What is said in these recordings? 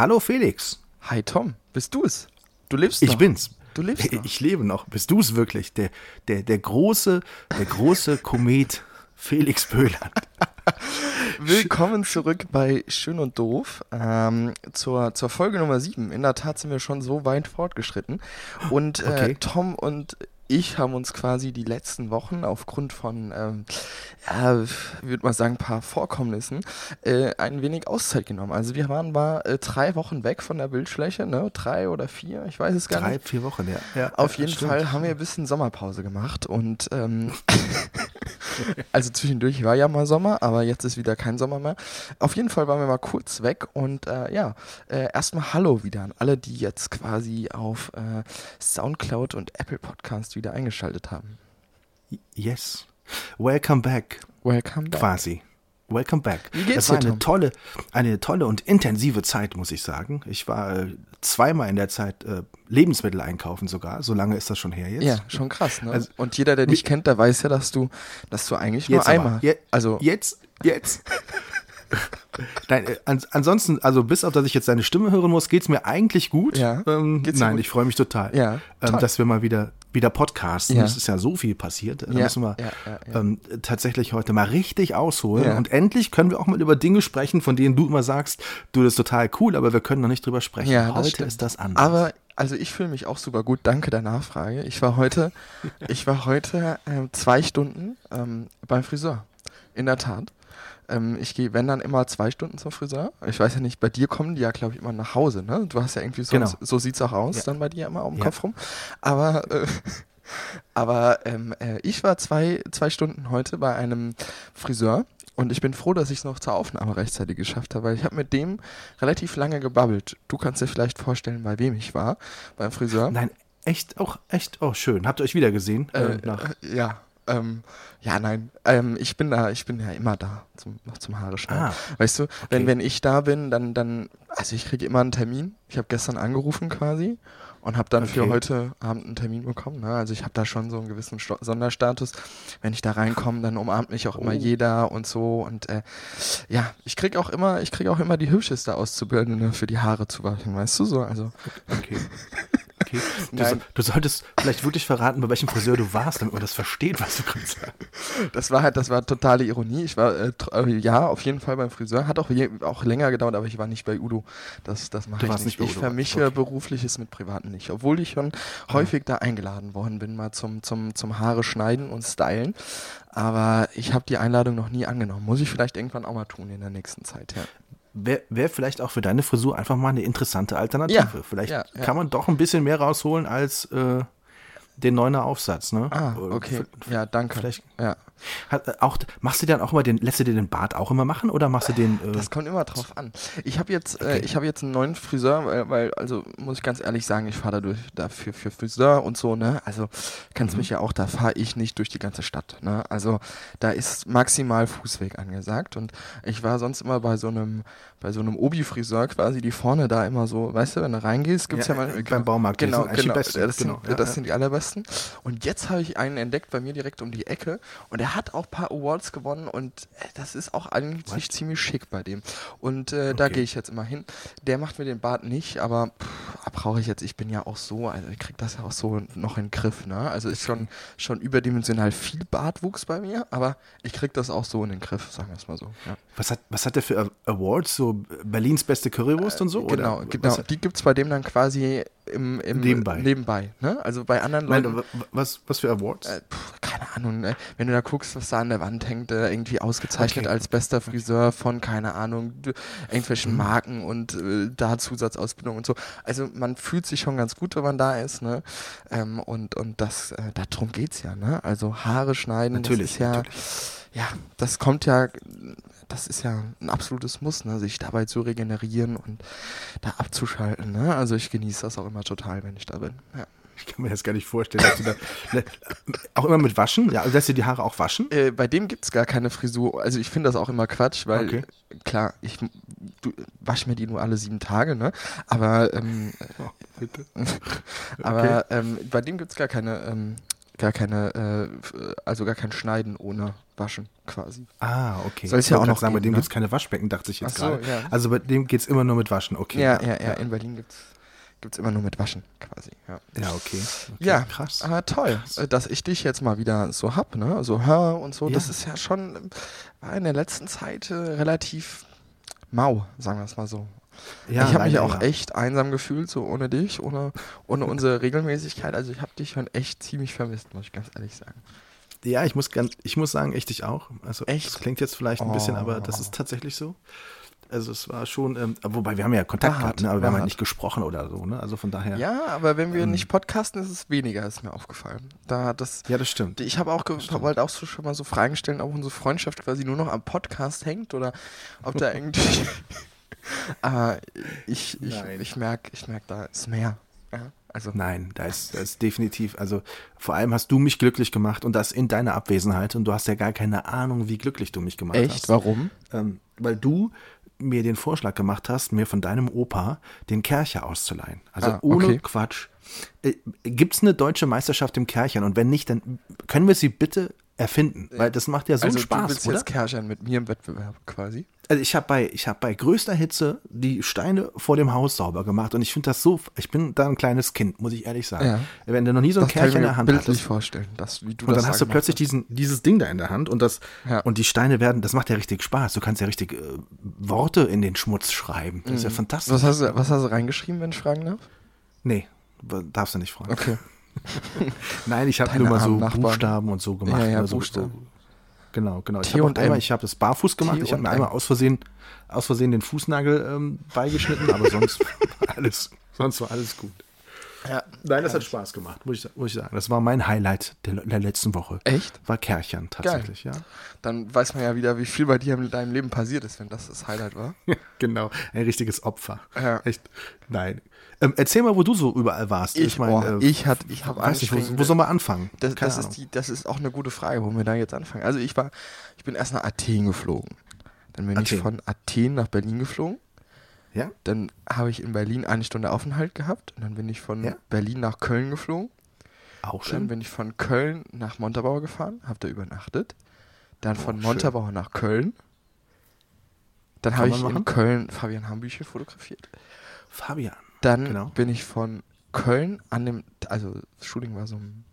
Hallo Felix. Hi Tom, bist du es? Du lebst Ich noch. bin's. Du lebst noch. Ich lebe noch. Bist du es wirklich? Der, der, der große, der große Komet Felix Böhland. Willkommen zurück bei Schön und Doof ähm, zur, zur Folge Nummer 7. In der Tat sind wir schon so weit fortgeschritten. Und äh, Okay. Tom und ich haben uns quasi die letzten Wochen aufgrund von, ähm, ja, würde mal sagen, ein paar Vorkommnissen äh, ein wenig Auszeit genommen. Also wir waren mal äh, drei Wochen weg von der Bildfläche, ne? Drei oder vier, ich weiß es gar Drei, nicht. vier Wochen, ja. ja Auf jeden stimmt. Fall haben wir ein bisschen Sommerpause gemacht und ähm, also zwischendurch war ja mal Sommer, aber jetzt ist wieder kein Sommer mehr. Auf jeden Fall waren wir mal kurz weg und äh, ja, äh, erstmal Hallo wieder an alle, die jetzt quasi auf äh, Soundcloud und Apple Podcast wieder eingeschaltet haben. Yes. Welcome back, Welcome back. quasi. Welcome back. Wie geht's es war dir, eine tolle, eine tolle und intensive Zeit, muss ich sagen. Ich war äh, zweimal in der Zeit äh, Lebensmittel einkaufen sogar. So lange ist das schon her jetzt. Ja, schon krass, ne? Also, und jeder, der dich kennt, der weiß ja, dass du, dass du eigentlich nur einmal, Je also jetzt, jetzt. Nein, äh, ans ansonsten, also bis auf dass ich jetzt deine Stimme hören muss, geht's mir eigentlich gut. Ja. Ähm, nein, gut? ich freue mich total. Ja, Ähm, dass wir mal wieder wieder podcasten. Ja. Es ist ja so viel passiert. Da Ja, müssen wir ja. Ähm, tatsächlich heute mal richtig ausholen. Und endlich können wir auch mal über Dinge sprechen, von denen du immer sagst, du das ist total cool, aber wir können noch nicht drüber sprechen. Ja, heute stimmt. ist das anders. Aber also ich fühle mich auch super gut. Danke der Nachfrage. Ich war heute, ich war heute ähm, zwei Stunden ähm, beim Friseur. In der Tat. Ähm, ich gehe, wenn dann immer zwei Stunden zum Friseur. Ich weiß ja nicht, bei dir kommen die ja, glaube ich, immer nach Hause. Ne? Du hast ja irgendwie so, Genau. so sieht's auch aus Ja. dann bei dir immer um den Ja. Kopf rum. Aber äh, aber ähm, äh, ich war zwei, zwei Stunden heute bei einem Friseur und ich bin froh, dass ich es noch zur Aufnahme rechtzeitig geschafft habe, weil ich habe mit dem relativ lange gebabbelt. Du kannst dir vielleicht vorstellen, bei wem ich war, beim Friseur. Nein, echt auch, echt auch schön. Habt ihr euch wieder gesehen? Äh, Äh, nach, äh, ja, ähm, ja, nein, ähm, ich bin da, ich bin ja immer da zum, noch zum Haare schneiden. Ah, weißt du, wenn, okay. wenn ich da bin, dann, dann, also ich kriege immer einen Termin. Ich habe gestern angerufen quasi und habe dann für Okay. heute Abend einen Termin bekommen. Ne? Also ich habe da schon so einen gewissen Sto Sonderstatus. Wenn ich da reinkomme, dann umarmt mich auch immer Oh. jeder und so. Und äh, ja, ich krieg auch immer, ich krieg auch immer die hübscheste Auszubildende für die Haare zu waschen, weißt du so? Also okay. Okay. Du, so- du solltest vielleicht wirklich verraten, bei welchem Friseur du warst, damit man das versteht, was du gerade sagst. Das war halt, das war totale Ironie. Ich war, äh, äh, ja, auf jeden Fall beim Friseur. Hat auch, je, auch länger gedauert, aber ich war nicht bei Udo. Das, das mache ich nicht. nicht Ich Udo. vermische Okay. berufliches mit Privaten nicht. Obwohl ich schon häufig da eingeladen worden bin, mal zum, zum, zum Haare schneiden und stylen. Aber ich habe die Einladung noch nie angenommen. Muss ich vielleicht irgendwann auch mal tun in der nächsten Zeit, ja. Wäre wär vielleicht auch für deine Frisur einfach mal eine interessante Alternative. Ja, vielleicht ja, ja. kann man doch ein bisschen mehr rausholen als äh, den neuner Aufsatz, ne? Ah, okay. v- Ja, danke. Vielleicht Ja. Hat, äh, auch, machst du dann auch immer den, lässt du dir den Bart auch immer machen oder machst du den, äh, Das kommt immer drauf an. Ich habe jetzt, äh, Okay. ich habe jetzt einen neuen Friseur, weil, weil, also muss ich ganz ehrlich sagen, ich fahre dadurch dafür für Friseur und so, ne? Also kennst mich ja auch, da fahre ich nicht durch die ganze Stadt, ne? Also da ist maximal Fußweg angesagt und ich war sonst immer bei so einem, bei so einem Obi-Friseur quasi, die vorne da immer so, weißt du, wenn du reingehst, gibt's ja, Ja, mal äh, beim Baumarkt, Genau, sind eigentlich die genau. besten, Das, genau, sind, ja, das ja. sind die allerbesten. Und jetzt habe ich einen entdeckt bei mir direkt um die Ecke und er hat auch ein paar Awards gewonnen und äh, das ist auch eigentlich ziemlich schick bei dem. Und äh, da Okay. gehe ich jetzt immer hin. Der macht mir den Bart nicht, aber brauche ich jetzt, ich bin ja auch so, also ich krieg das ja auch so noch in den Griff, ne? Also ist schon, schon überdimensional viel Bartwuchs bei mir, aber ich krieg das auch so in den Griff, sagen wir es mal so. Ja. was, hat, was hat der für Awards? So Berlins beste Currywurst und so? Genau, oder? genau. Was, Die gibt's bei dem dann quasi im, im Nebenbei. nebenbei ne? Also bei anderen nein, Leuten. wa- was, was für Awards? Äh, pf, keine Ahnung, äh, wenn du da guckst, was da an der Wand hängt, äh, irgendwie ausgezeichnet Okay. als bester Friseur von, keine Ahnung, irgendwelchen Marken und äh, da Zusatzausbildung und so. Also man fühlt sich schon ganz gut, wenn man da ist, ne? Ähm, und, und das, äh, darum geht's ja, ne? Also Haare schneiden, Natürlich, das ist ja, natürlich. ja, das kommt ja, das ist ja ein absolutes Muss, ne, sich dabei zu regenerieren und da abzuschalten. Ne? Also ich genieße das auch immer total, wenn ich da bin. Ja. Ich kann mir das gar nicht vorstellen, dass du da. Ne, auch immer mit Waschen? Ja, lässt du die Haare auch waschen? Äh, bei dem gibt es gar keine Frisur. Also ich finde das auch immer Quatsch, weil Okay. klar, ich du, wasch mir die nur alle sieben Tage, ne? Aber, ähm, Oh, bitte. aber ähm, bei dem gibt es gar keine, ähm, gar keine, äh, also gar kein Schneiden ohne Waschen quasi. Ah, okay. Soll es Ich ja auch noch sagen, bei geben, dem ne? gibt es keine Waschbecken, dachte ich jetzt so, gerade. ja. Also bei dem geht es immer nur mit Waschen, okay. Ja, ja, ja, in Berlin gibt es immer nur mit Waschen quasi, ja. Ja, okay. okay. Ja, krass. Ah, toll, äh, dass ich dich jetzt mal wieder so hab, ne? So hör und so. Ja. Das ist ja schon war in der letzten Zeit äh, relativ mau, sagen wir es mal so. Ja, ich habe mich auch ja. echt einsam gefühlt, so ohne dich, ohne, ohne unsere Regelmäßigkeit. Also ich habe dich schon echt ziemlich vermisst, muss ich ganz ehrlich sagen. Ja, ich muss, ganz, ich muss sagen, echt ich auch. Also, Echt? das klingt jetzt vielleicht ein bisschen, aber das Oh. ist tatsächlich so. Also, es war schon, ähm, wobei wir haben ja Kontakt War gehabt, ne? aber wir haben halt nicht gesprochen oder so. Ne? Also von daher. Ja, aber wenn wir Ähm. nicht podcasten, ist es weniger, ist mir aufgefallen. Da das. Ja, das stimmt. Ich habe auch wollte auch so schon mal so Fragen stellen, ob unsere Freundschaft quasi nur noch am Podcast hängt oder ob da irgendwie. Aber ich, ich, Nein. ich merke, ich merk, da ist mehr. Ja, also Nein, da ist, da ist definitiv, also vor allem hast du mich glücklich gemacht und das in deiner Abwesenheit und du hast ja gar keine Ahnung, wie glücklich du mich gemacht echt, hast. warum? Ähm, weil du mir den Vorschlag gemacht hast, mir von deinem Opa den Kercher auszuleihen. Also Ah, ohne okay. Quatsch. Äh, Gibt es eine deutsche Meisterschaft im Kerchern? Und wenn nicht, dann können wir sie bitte erfinden, weil das macht ja so also einen du Spaß, willst oder? jetzt Kerschern mit mir im Wettbewerb quasi. Also ich habe bei, ich hab bei größter Hitze die Steine vor dem Haus sauber gemacht und ich finde das so, ich bin da ein kleines Kind, muss ich ehrlich sagen. Ja. Wenn du noch nie so ein Das Kercher in der Hand bildlich hattest vorstellen, dass, wie du und dann hast du plötzlich gemacht diesen, dieses Ding da in der Hand und das Ja. und die Steine werden, das macht ja richtig Spaß. Du kannst ja richtig äh, Worte in den Schmutz schreiben. Das ist ja hast. fantastisch. Was hast, du, was hast du reingeschrieben, wenn ich fragen darf? Nee, darfst du nicht fragen. Okay. Nein, ich habe nur mal so Nachbarn. Buchstaben und so gemacht. Ja, ja, ne, so, Buchstaben. So, genau, genau. Ich habe und einmal, ich habe das barfuß gemacht. T ich habe mir einmal aus Versehen, aus Versehen den Fußnagel ähm, beigeschnitten, aber sonst war alles, sonst war alles gut. Ja. Nein, das hat Spaß gemacht, muss ich, muss ich sagen. Das war mein Highlight der, der letzten Woche. Echt? War Kerchern tatsächlich, ja. Dann weiß man ja wieder, wie viel bei dir in deinem Leben passiert ist, wenn das das Highlight war. genau, ein richtiges Opfer. Ja. Echt. Nein. Ähm, erzähl mal, wo du so überall warst. Ich, meine, oh, ich, hat- ich habe weiß nicht, wo, wo soll man anfangen? Das, das, ist die, das ist auch eine gute Frage, wo wir da jetzt anfangen. Also ich war, ich bin erst nach Athen geflogen. Dann bin ich Athen. von Athen nach Berlin geflogen. ja? Dann habe ich in Berlin eine Stunde Aufenthalt gehabt. Und dann bin ich von Ja. Berlin nach Köln geflogen. Auch Dann schön. bin ich von Köln nach Montabaur gefahren, habe da übernachtet. Dann von schön. Montabaur nach Köln. Dann habe ich in machen. Köln Fabian Hambüchen fotografiert. Fabian. Dann Genau. bin ich von Köln an dem, also das Shooting war so um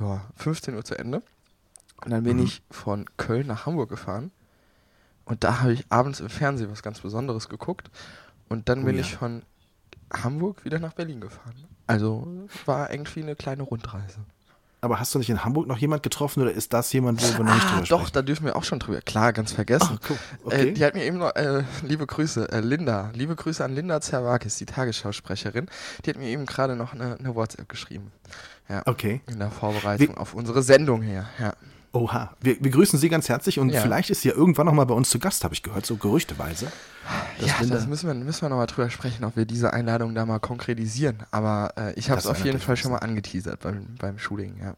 ja, 15 Uhr zu Ende. Und dann bin Mhm. ich von Köln nach Hamburg gefahren. Und da habe ich abends im Fernsehen was ganz Besonderes geguckt. Und dann Oh bin ja. ich von Hamburg wieder nach Berlin gefahren. Also war irgendwie eine kleine Rundreise. Aber hast du nicht in Hamburg noch jemand getroffen oder ist das jemand, wo wir noch nicht Ah, drüber doch, sprechen? da dürfen wir auch schon drüber. Klar, ganz vergessen. Ach, cool. Okay. Äh, die hat mir eben noch, äh, liebe Grüße, äh, Linda, liebe Grüße an Linda Zerwakis, die Tagesschausprecherin. Die hat mir eben gerade noch eine, eine WhatsApp geschrieben. Ja, okay. in der Vorbereitung auf unsere Sendung hier. Ja. Oha. Wir, wir grüßen Sie ganz herzlich und Ja. vielleicht ist sie ja irgendwann noch mal bei uns zu Gast, habe ich gehört, so gerüchteweise. Das ja, Linda- das müssen wir, müssen wir nochmal drüber sprechen, ob wir diese Einladung da mal konkretisieren. Aber äh, ich habe es auf jeden Fall schon mal angeteasert beim, beim Shooting. Ja.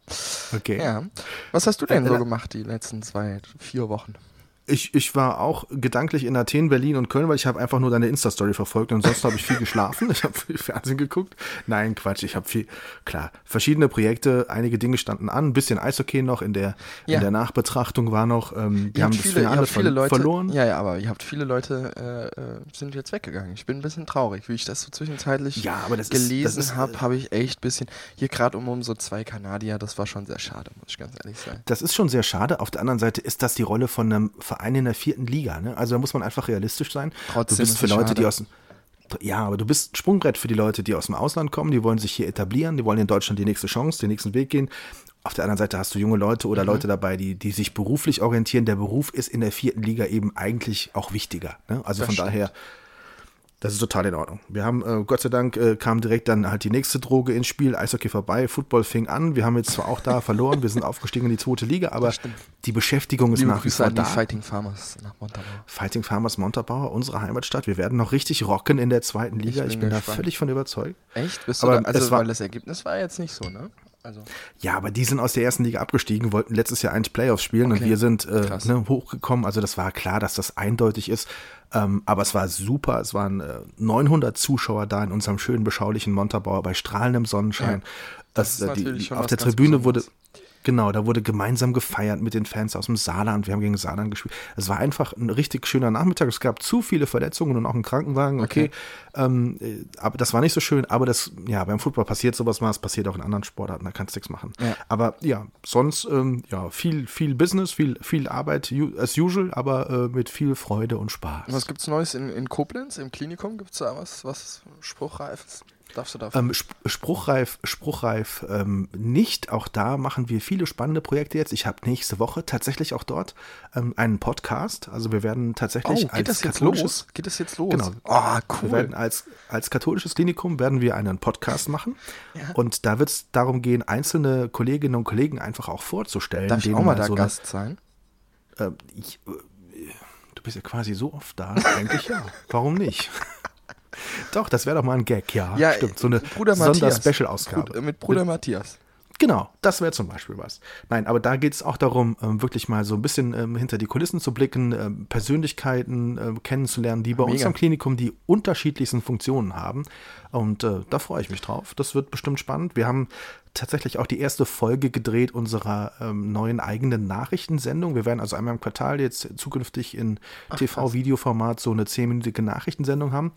Okay. ja. Was hast du denn Äh, so äh, gemacht die letzten zwei, vier Wochen? Ich, ich war auch gedanklich in Athen, Berlin und Köln, weil ich habe einfach nur deine Insta-Story verfolgt und sonst habe ich viel geschlafen. Ich habe viel Fernsehen geguckt. Nein, Quatsch, ich habe viel, klar, verschiedene Projekte, einige Dinge standen an, ein bisschen Eishockey noch in der, Ja. in der Nachbetrachtung war noch, ähm, Ihr haben das viele, ihr Finale ver Leute, verloren. Ja, ja, aber ihr habt viele Leute äh, äh, sind jetzt weggegangen. Ich bin ein bisschen traurig, wie ich das so zwischenzeitlich Ja, aber das das gelesen ist, äh, habe, habe ich echt ein bisschen hier gerade um, um so zwei Kanadier, das war schon sehr schade, muss ich ganz ehrlich sagen. Das ist schon sehr schade. Auf der anderen Seite ist das die Rolle von einem Verein in der vierten Liga. Ne? Also da muss man einfach realistisch sein. Trotzdem du bist ist für Leute, schade. die aus ja, aber du bist Sprungbrett für die Leute, die aus dem Ausland kommen, die wollen sich hier etablieren, die wollen in Deutschland die nächste Chance, den nächsten Weg gehen. Auf der anderen Seite hast du junge Leute Mhm. oder Leute dabei, die, die sich beruflich orientieren. Der Beruf ist in der vierten Liga eben eigentlich auch wichtiger. Ne? Also Das von stimmt. daher Das ist total in Ordnung. Wir haben, äh, Gott sei Dank, äh, kam direkt dann halt die nächste Droge ins Spiel. Eishockey vorbei, Football fing an. Wir haben jetzt zwar auch da verloren, wir sind aufgestiegen in die zweite Liga, aber die Beschäftigung ist Liebe nach wie vor da. Fighting Farmers nach Montabaur. Fighting Farmers Montabaur, unsere Heimatstadt. Wir werden noch richtig rocken in der zweiten Liga. bin Ich bin, da völlig von überzeugt. Echt? Bist Aber du da, also, es war- weil das Ergebnis war jetzt nicht so, ne? Also, Ja, aber die sind aus der ersten Liga abgestiegen, wollten letztes Jahr eigentlich Playoffs spielen und Okay. wir sind äh, ne, hochgekommen. Also das war klar, dass das eindeutig ist. Ähm, aber es war super. Es waren äh, 900 Zuschauer da in unserem schönen, beschaulichen Montabaur bei strahlendem Sonnenschein. Das Das, ist äh, die, auf der Tribüne wurde, Besonderes. Genau, da wurde gemeinsam gefeiert mit den Fans aus dem Saarland. Wir haben gegen Saarland gespielt. Es war einfach ein richtig schöner Nachmittag. Es gab zu viele Verletzungen und auch einen Krankenwagen. Okay, ähm, äh, aber das war nicht so schön. Aber das, ja, beim Football passiert sowas mal. Es passiert auch in anderen Sportarten. Da kannst du nichts machen. Ja. Aber ja, sonst ähm, ja viel, viel Business, viel, viel Arbeit as usual, aber äh, mit viel Freude und Spaß. was gibt's Neues in, in Koblenz, im Klinikum? Gibt's da was, was Spruchreifes? Darfst du da Ähm, Sp spruchreif, spruchreif ähm, nicht. Auch da machen wir viele spannende Projekte jetzt. Ich habe nächste Woche tatsächlich auch dort ähm, einen Podcast. Also wir werden tatsächlich Oh, als geht das jetzt katholisches los? Geht das jetzt los? Genau. Oh, Wir cool. werden als, als katholisches Klinikum werden wir einen Podcast machen. Und da wird es darum gehen, einzelne Kolleginnen und Kollegen einfach auch vorzustellen. Darf ich auch mal da so eine- Gast sein? äh, ich, äh, du bist ja quasi so oft da. Eigentlich ja. Warum nicht? Doch, das wäre doch mal ein Gag, ja. stimmt. So eine. Sonder-Special-Ausgabe. Mit Bruder Matthias. Genau, das wäre zum Beispiel was. Nein, aber da geht es auch darum, ähm, wirklich mal so ein bisschen ähm, hinter die Kulissen zu blicken, ähm, Persönlichkeiten kennenzulernen, die bei uns Mega. am Klinikum die unterschiedlichsten Funktionen haben. Und äh, da freue ich mich drauf. Das wird bestimmt spannend. Wir haben tatsächlich auch die erste Folge gedreht unserer ähm, neuen eigenen Nachrichtensendung. Wir werden also einmal im Quartal jetzt zukünftig in TV-Videoformat so eine zehnminütige Nachrichtensendung haben.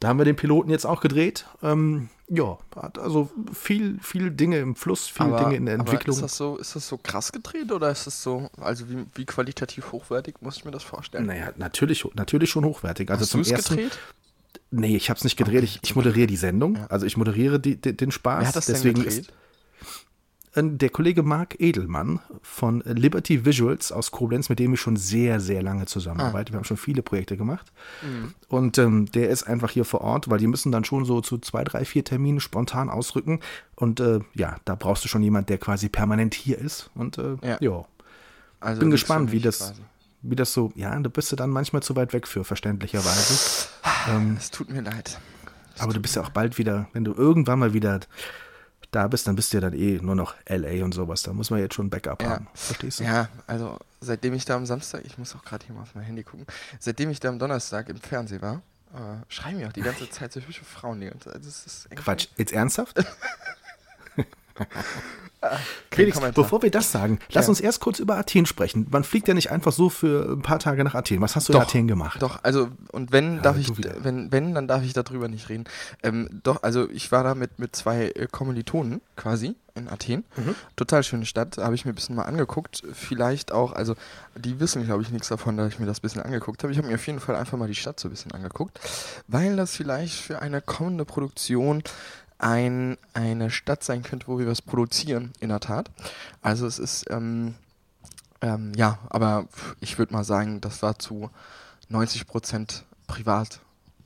Da haben wir den Piloten jetzt auch gedreht. Ähm, ja, also viel, viel Dinge im Fluss, viel Dinge in der aber Entwicklung. ist das so, ist das so krass gedreht oder ist das so, also wie, wie qualitativ hochwertig muss ich mir das vorstellen? Naja, natürlich, natürlich schon hochwertig. Also Hast zum ersten. gedreht? Nee, ich habe es nicht gedreht. Ich, ich moderiere die Sendung. Also ich moderiere die, die, den Spaß. Wer hat das Deswegen denn gedreht? ist der Kollege Marc Edelmann von Liberty Visuals aus Koblenz, mit dem ich schon sehr, sehr lange zusammenarbeite. Wir haben schon viele Projekte gemacht. Und ähm, der ist einfach hier vor Ort, weil die müssen dann schon so zu zwei, drei, vier Terminen spontan ausrücken. Und äh, ja, da brauchst du schon jemand, der quasi permanent hier ist. Und äh, Ja. ja. Also bin gespannt, wie das, quasi. wie das so, ja, da bist du dann manchmal zu weit weg für, verständlicherweise. ähm, Es tut mir leid. aber du bist ja auch bald wieder, wenn du irgendwann mal wieder da bist, dann bist du ja dann eh nur noch LA und sowas. Da muss man jetzt schon ein Backup Ja. haben. Verstehst du? Ja, also seitdem ich da am Samstag, ich muss auch gerade hier mal auf mein Handy gucken, seitdem ich da am Donnerstag im Fernsehen war, äh, schreiben mir auch die ganze Zeit so hübsche Frauen die ganze Zeit. Quatsch, jetzt ernsthaft? Felix, Kommentar. bevor wir das sagen, lass Ja. uns erst kurz über Athen sprechen. Man fliegt ja nicht einfach so für ein paar Tage nach Athen. Was hast du in Doch, Athen gemacht? Doch, also und wenn darf ich, wieder. wenn wenn dann darf ich darüber nicht reden. Ähm, doch, also ich war da mit mit zwei äh, Kommilitonen quasi in Athen. Mhm. Total schöne Stadt, habe ich mir ein bisschen mal angeguckt. Vielleicht auch, also die wissen glaube ich nichts davon, dass ich mir das ein bisschen angeguckt habe. Ich habe mir auf jeden Fall einfach mal die Stadt so ein bisschen angeguckt, weil das vielleicht für eine kommende Produktion ein, eine Stadt sein könnte, wo wir was produzieren, in der Tat. Also es ist, ähm, ähm, ja, aber ich würde mal sagen, das war zu 90% privat.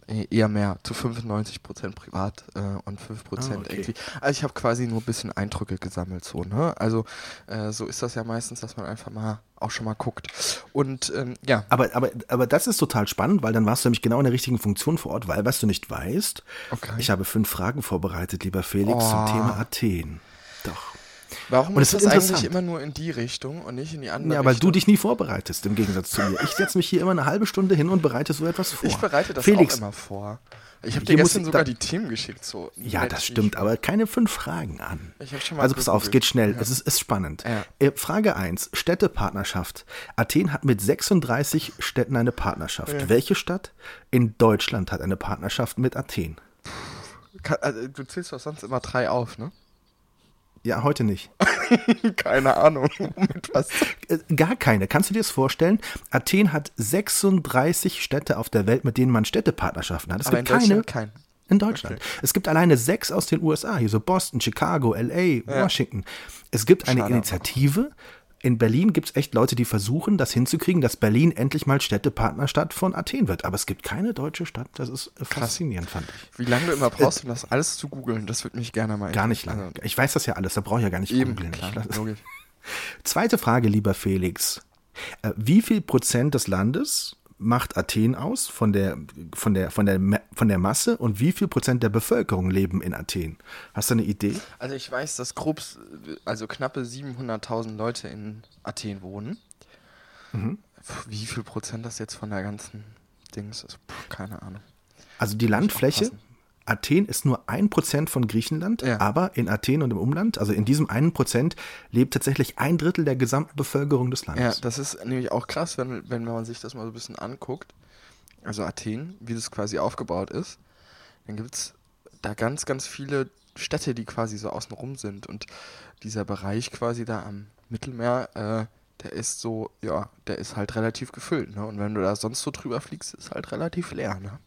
Eh, Eher mehr, zu 95% privat äh, und 5% Ah, okay. irgendwie. Also ich habe quasi nur ein bisschen Eindrücke gesammelt, so, ne? Also äh, so ist das ja meistens, dass man einfach mal auch schon mal guckt. Und ähm, ja, Aber, aber, aber das ist total spannend, weil dann warst du nämlich genau in der richtigen Funktion vor Ort, weil was du nicht weißt, Okay. ich habe fünf Fragen vorbereitet, lieber Felix, Oh. zum Thema Athen. Doch. Warum und ist es das eigentlich immer nur in die Richtung und nicht in die andere Ja, weil Richtung? du dich nie vorbereitest, im Gegensatz zu mir. Ich setze mich hier immer eine halbe Stunde hin und bereite so etwas vor. Ich bereite das Felix, auch immer vor. Ich habe dir gestern ich- sogar die Themen geschickt. So Ja, das stimmt, aber keine fünf Fragen an. Also pass auf, es geht schnell. Ja. Es ist, ist spannend. Ja. Äh, Frage 1. Städtepartnerschaft. Athen hat mit 36 Städten eine Partnerschaft. Welche Stadt in Deutschland hat eine Partnerschaft mit Athen? Ka- also, du zählst doch sonst immer drei auf, ne? Ja, heute nicht. Keine Ahnung. Mit was? Äh, Gar keine. Kannst du dir das vorstellen? Athen hat 36 Städte auf der Welt, mit denen man Städtepartnerschaften hat. Es Aber in gibt keine Deutschland kein. in Deutschland. Es gibt alleine sechs aus den USA, hier so Boston, Chicago, LA, Washington. Es gibt eine Schade Initiative in Berlin gibt es echt Leute, die versuchen, das hinzukriegen, dass Berlin endlich mal Städtepartnerstadt von Athen wird. Aber es gibt keine deutsche Stadt. Das ist äh, faszinierend, fand ich. Wie lange du immer brauchst, um das alles zu googeln, das würde mich gerne mal Gar nicht lange. Ich weiß das ja alles, da brauche ich ja gar nicht eben, googeln. klar. Zweite Frage, lieber Felix. Äh, Wie viel Prozent des Landes macht Athen aus von der, von der, von der, von der Masse und wie viel Prozent der Bevölkerung leben in Athen? Hast du eine Idee? Also ich weiß, dass grob, also knappe 700.000 Leute in Athen wohnen. Mhm. Wie viel Prozent das jetzt von der ganzen Dings ist, Puh, keine Ahnung. Also die Landfläche. Athen ist nur ein Prozent von Griechenland, Ja. aber in Athen und im Umland, also in diesem einen Prozent, lebt tatsächlich ein Drittel der gesamten Bevölkerung des Ja, Landes. das ist nämlich auch krass, wenn, wenn man sich das mal so ein bisschen anguckt. Also Athen, wie das quasi aufgebaut ist. Dann gibt es da ganz, ganz viele Städte, die quasi so außenrum sind. Und dieser Bereich quasi da am Mittelmeer, äh, der ist so, ja, der ist halt relativ gefüllt. Ne? Und wenn du da sonst so drüber fliegst, ist halt relativ leer. Ne?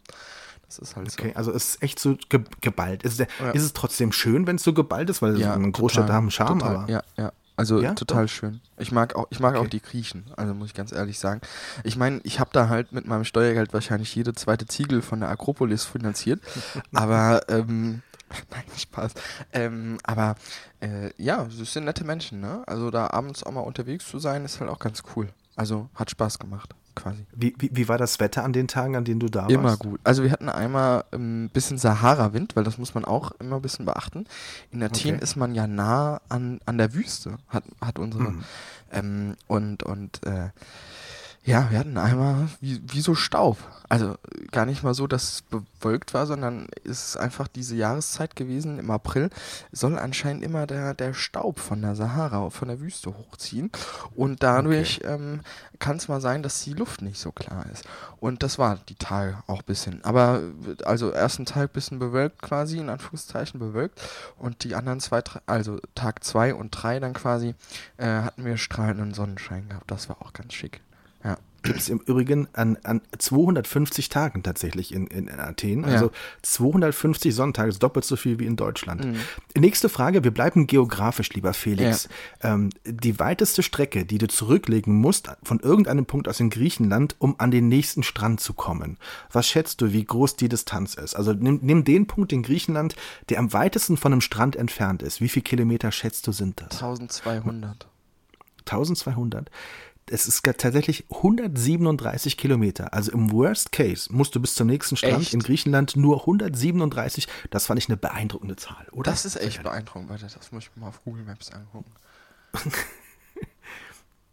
Das ist halt Okay, also es ist echt so ge geballt. Ist, der, Ja. ist es trotzdem schön, wenn es so geballt ist, weil so. so eine Großstadt haben Charme, total, aber Ja, ja. Also Ja? total schön. Ich mag auch, ich mag auch Okay. die Griechen, also muss ich ganz ehrlich sagen. Ich meine, ich habe da halt mit meinem Steuergeld wahrscheinlich jede zweite Ziegel von der Akropolis finanziert. aber ähm, nein, Spaß. Ähm, aber äh, ja, das sind nette Menschen, ne? Also da abends auch mal unterwegs zu sein, ist halt auch ganz cool. Also hat Spaß gemacht, quasi. wie, wie, wie war das Wetter an den Tagen, an denen du da Immer warst? gut. Also wir hatten einmal ein bisschen Sahara-Wind, weil das muss man auch immer ein bisschen beachten. In Athen Okay. ist man ja nah an, an der Wüste, hat, hat unsere. Mhm. Ähm, und und äh, ja, wir hatten einmal wie, wie so Staub. Also gar nicht mal so, dass es bewölkt war, sondern es ist einfach diese Jahreszeit gewesen im April. Soll anscheinend immer der, der Staub von der Sahara, von der Wüste hochziehen. Und dadurch ähm, kann es mal sein, dass die Luft nicht so klar ist. Und das war die Tage auch ein bisschen. Aber also ersten Tag bisschen bewölkt quasi, in Anführungszeichen bewölkt. Und die anderen zwei, also Tag zwei und drei dann quasi, äh, hatten wir strahlenden Sonnenschein gehabt. Das war auch ganz schick. Ja. Gibt es im Übrigen an, an 250 Tagen tatsächlich in, in, in Athen. Ja. Also 250 Sonntage, ist doppelt so viel wie in Deutschland. Mhm. Nächste Frage, wir bleiben geografisch, lieber Felix. Ähm, die weiteste Strecke, die du zurücklegen musst, von irgendeinem Punkt aus in Griechenland, um an den nächsten Strand zu kommen. Was schätzt du, wie groß die Distanz ist? Also nimm, nimm den Punkt in Griechenland, der am weitesten von einem Strand entfernt ist. Wie viele Kilometer schätzt du sind das? 1200. 1200. Es ist tatsächlich 137 Kilometer. Also im Worst Case musst du bis zum nächsten Strand Echt? in Griechenland nur 137. Das fand ich eine beeindruckende Zahl, oder? Das ist echt beeindruckend. Warte, das muss ich mir mal auf Google Maps angucken.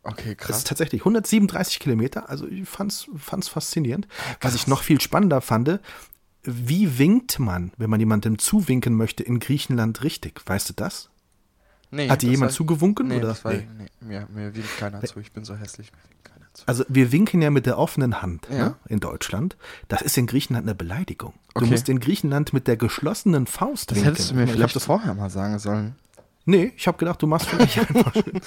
Okay, Das krass. ist tatsächlich 137 Kilometer. Also ich fand's, fand's faszinierend. Was ich noch viel spannender fand, wie winkt man, wenn man jemandem zuwinken möchte in Griechenland richtig? Weißt du das? Nee, Hat dir das jemand war- zugewunken? Nee, oder? das war, Nee. nee. mir, mir winkt keiner zu. Ich bin so hässlich, mir winkt keiner zu. Also wir winken ja mit der offenen Hand Ja. ne, in Deutschland. Das ist in Griechenland eine Beleidigung. Du Okay. musst in Griechenland mit der geschlossenen Faust Das winken. hättest du mir Ich hab vielleicht das vorher mal sagen sollen. Nee, ich habe gedacht, du machst für mich einfach schön.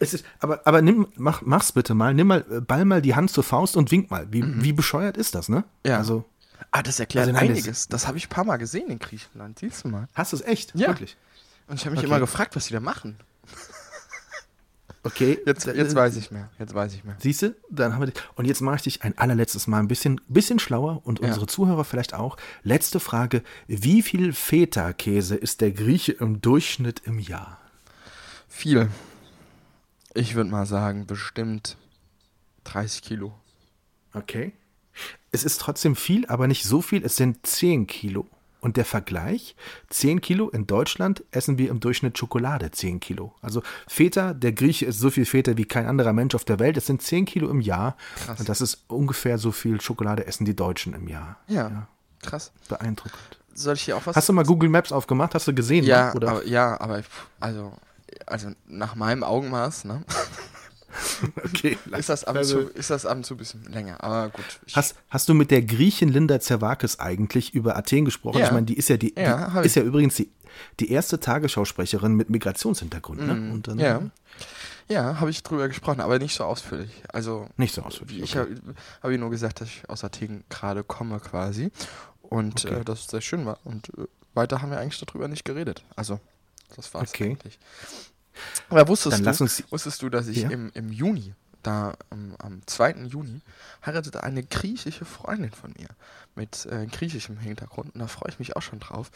Es ist, aber aber nimm, mach, mach's bitte mal. Nimm mal, äh, ball mal die Hand zur Faust und wink mal. Wie, wie bescheuert ist das, ne? Mhm. Ja. Also, Ah, das erklärt Also nein, das- einiges. Das habe ich ein paar Mal gesehen in Griechenland. Siehst du mal. hast du es echt? Ja. Wirklich? Und ich habe mich Okay. immer gefragt, was die da machen. Okay. Jetzt, jetzt weiß ich mehr. Jetzt weiß ich mehr. Siehst du, dann haben wir dich. Und jetzt mache ich dich ein allerletztes Mal ein bisschen, bisschen schlauer und Ja. unsere Zuhörer vielleicht auch. Letzte Frage: Wie viel Feta-Käse ist der Grieche im Durchschnitt im Jahr? Viel. Ich würde mal sagen, bestimmt 30 Kilo. Okay. Es ist trotzdem viel, aber nicht so viel. Es sind 10 Kilo. Und der Vergleich, 10 Kilo in Deutschland essen wir im Durchschnitt Schokolade 10 Kilo. Also Feta, der Grieche ist so viel Feta wie kein anderer Mensch auf der Welt. Es sind 10 Kilo im Jahr. Krass. Und das ist ungefähr so viel Schokolade essen die Deutschen im Jahr. Ja, krass. Beeindruckend. Soll ich hier auch was? Hast du mal Google Maps aufgemacht? Hast du gesehen? ja, ne? Oder? aber, ja, aber also, also nach meinem Augenmaß, ne, okay. ist das ab und Also- zu, ist das ab und zu ein bisschen länger. Aber gut. Hast, hast du mit der Griechin Linda Zervakis eigentlich über Athen gesprochen? Ja. Ich meine, die ist ja die, Ja, die ist ja übrigens die, die erste Tagesschausprecherin mit Migrationshintergrund. Ne? Und dann, ja, ja, habe ich drüber gesprochen, aber nicht so ausführlich. Also Nicht so ausführlich. Ich okay. habe hab ihr nur gesagt, dass ich aus Athen gerade komme quasi und Okay. äh, dass es sehr schön war. Und äh, weiter haben wir eigentlich darüber nicht geredet. Also, das war's Okay. eigentlich. Aber wusstest, Dann du, lass uns- wusstest du, dass ich Ja? im, im Juni, da am, am 2. Juni, heiratete eine griechische Freundin von mir mit äh, griechischem Hintergrund. Und da freue ich mich auch schon drauf,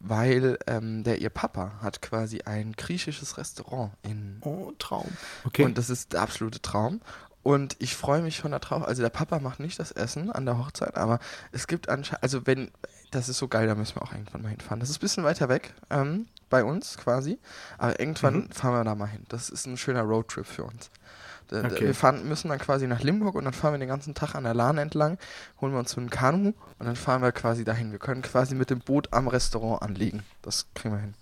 weil ähm, der ihr Papa hat quasi ein griechisches Restaurant in Oh, Traum. Okay. und das ist der absolute Traum. Und ich freue mich schon darauf. Also der Papa macht nicht das Essen an der Hochzeit, aber es gibt anscheinend, also wenn, das ist so geil, da müssen wir auch irgendwann mal hinfahren. Das ist ein bisschen weiter weg ähm, bei uns quasi, aber irgendwann Mhm. fahren wir da mal hin. Das ist ein schöner Roadtrip für uns. Okay. Wir fahren, müssen dann quasi nach Limburg und dann fahren wir den ganzen Tag an der Lahn entlang, holen wir uns so ein Kanu und dann fahren wir quasi dahin. Wir können quasi mit dem Boot am Restaurant anlegen. Das kriegen wir hin.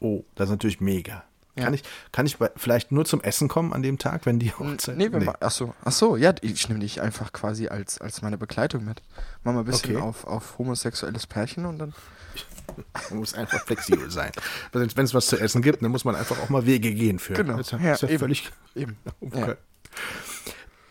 oh, das ist natürlich mega. Ja. Kann ich, kann ich vielleicht nur zum Essen kommen an dem Tag, wenn die N- Hochzeit... Nee, nee. Ach so, ach so, ja, ich nehme dich einfach quasi als, als meine Begleitung mit. Mach mal ein bisschen Okay. auf, auf homosexuelles Pärchen und dann. Man muss einfach flexibel sein. Wenn es was zu essen gibt, dann muss man einfach auch mal Wege gehen für. Genau. Das ist ja, Ja, völlig Eben. okay. Ja.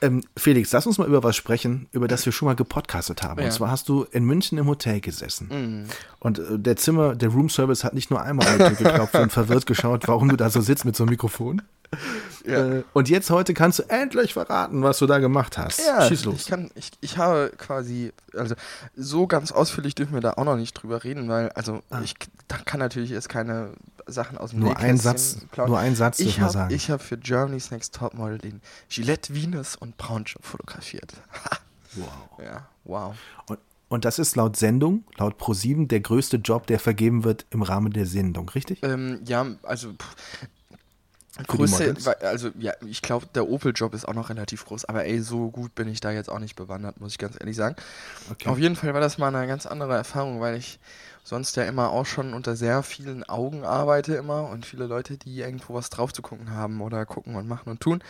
Ähm, Felix, lass uns mal über was sprechen, über das wir schon mal gepodcastet haben. Ja. Und zwar hast du in München im Hotel gesessen. Mhm. Und äh, der Zimmer, der Roomservice hat nicht nur einmal geklopft und verwirrt geschaut, warum du da so sitzt mit so einem Mikrofon. Ja. Äh, und jetzt heute kannst du endlich verraten, was du da gemacht hast. Ja, Schieß los. Ich, kann, ich, ich habe quasi, also so ganz ausführlich dürfen wir da auch noch nicht drüber reden, weil, also ich da kann natürlich jetzt keine Sachen aus dem Ah. nur ein Satz, plaudern. nur ein Satz Ich habe sagen. hab für Germany's Next Topmodel den Gillette Venus und Braunjob fotografiert. wow. ja, wow. Und, und das ist laut Sendung, laut Pro7, der größte Job, der vergeben wird im Rahmen der Sendung, richtig? Ähm, ja, also pff, Größe, also ja, ich glaube, der Opel-Job ist auch noch relativ groß, aber ey, so gut bin ich da jetzt auch nicht bewandert, muss ich ganz ehrlich sagen. Okay. Auf jeden Fall war das mal eine ganz andere Erfahrung, weil ich sonst ja immer auch schon unter sehr vielen Augen arbeite immer und viele Leute, die irgendwo was drauf zu gucken haben oder gucken und machen und tun.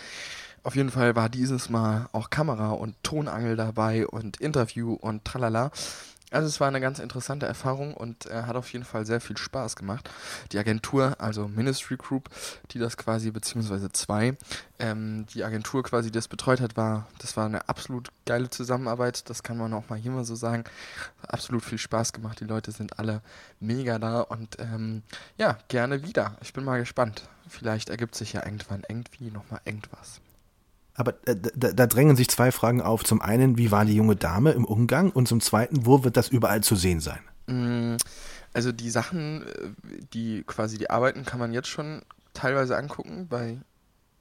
Auf jeden Fall war dieses Mal auch Kamera und Tonangel dabei und Interview und tralala. Also es war eine ganz interessante Erfahrung und äh, hat auf jeden Fall sehr viel Spaß gemacht. Die Agentur, also Ministry Group, die das quasi, beziehungsweise zwei, ähm, die Agentur quasi, die das betreut hat, war, das war eine absolut geile Zusammenarbeit. Das kann man auch mal hier mal so sagen. Absolut viel Spaß gemacht. Die Leute sind alle mega da und ähm, ja, gerne wieder. Ich bin mal gespannt. Vielleicht ergibt sich ja irgendwann irgendwie nochmal irgendwas. Aber äh, da, da drängen sich zwei Fragen auf. Zum einen, wie war die junge Dame im Umgang? Und zum zweiten, wo wird das überall zu sehen sein? Mm, Also die Sachen, äh, die quasi die Arbeiten kann man jetzt schon teilweise angucken bei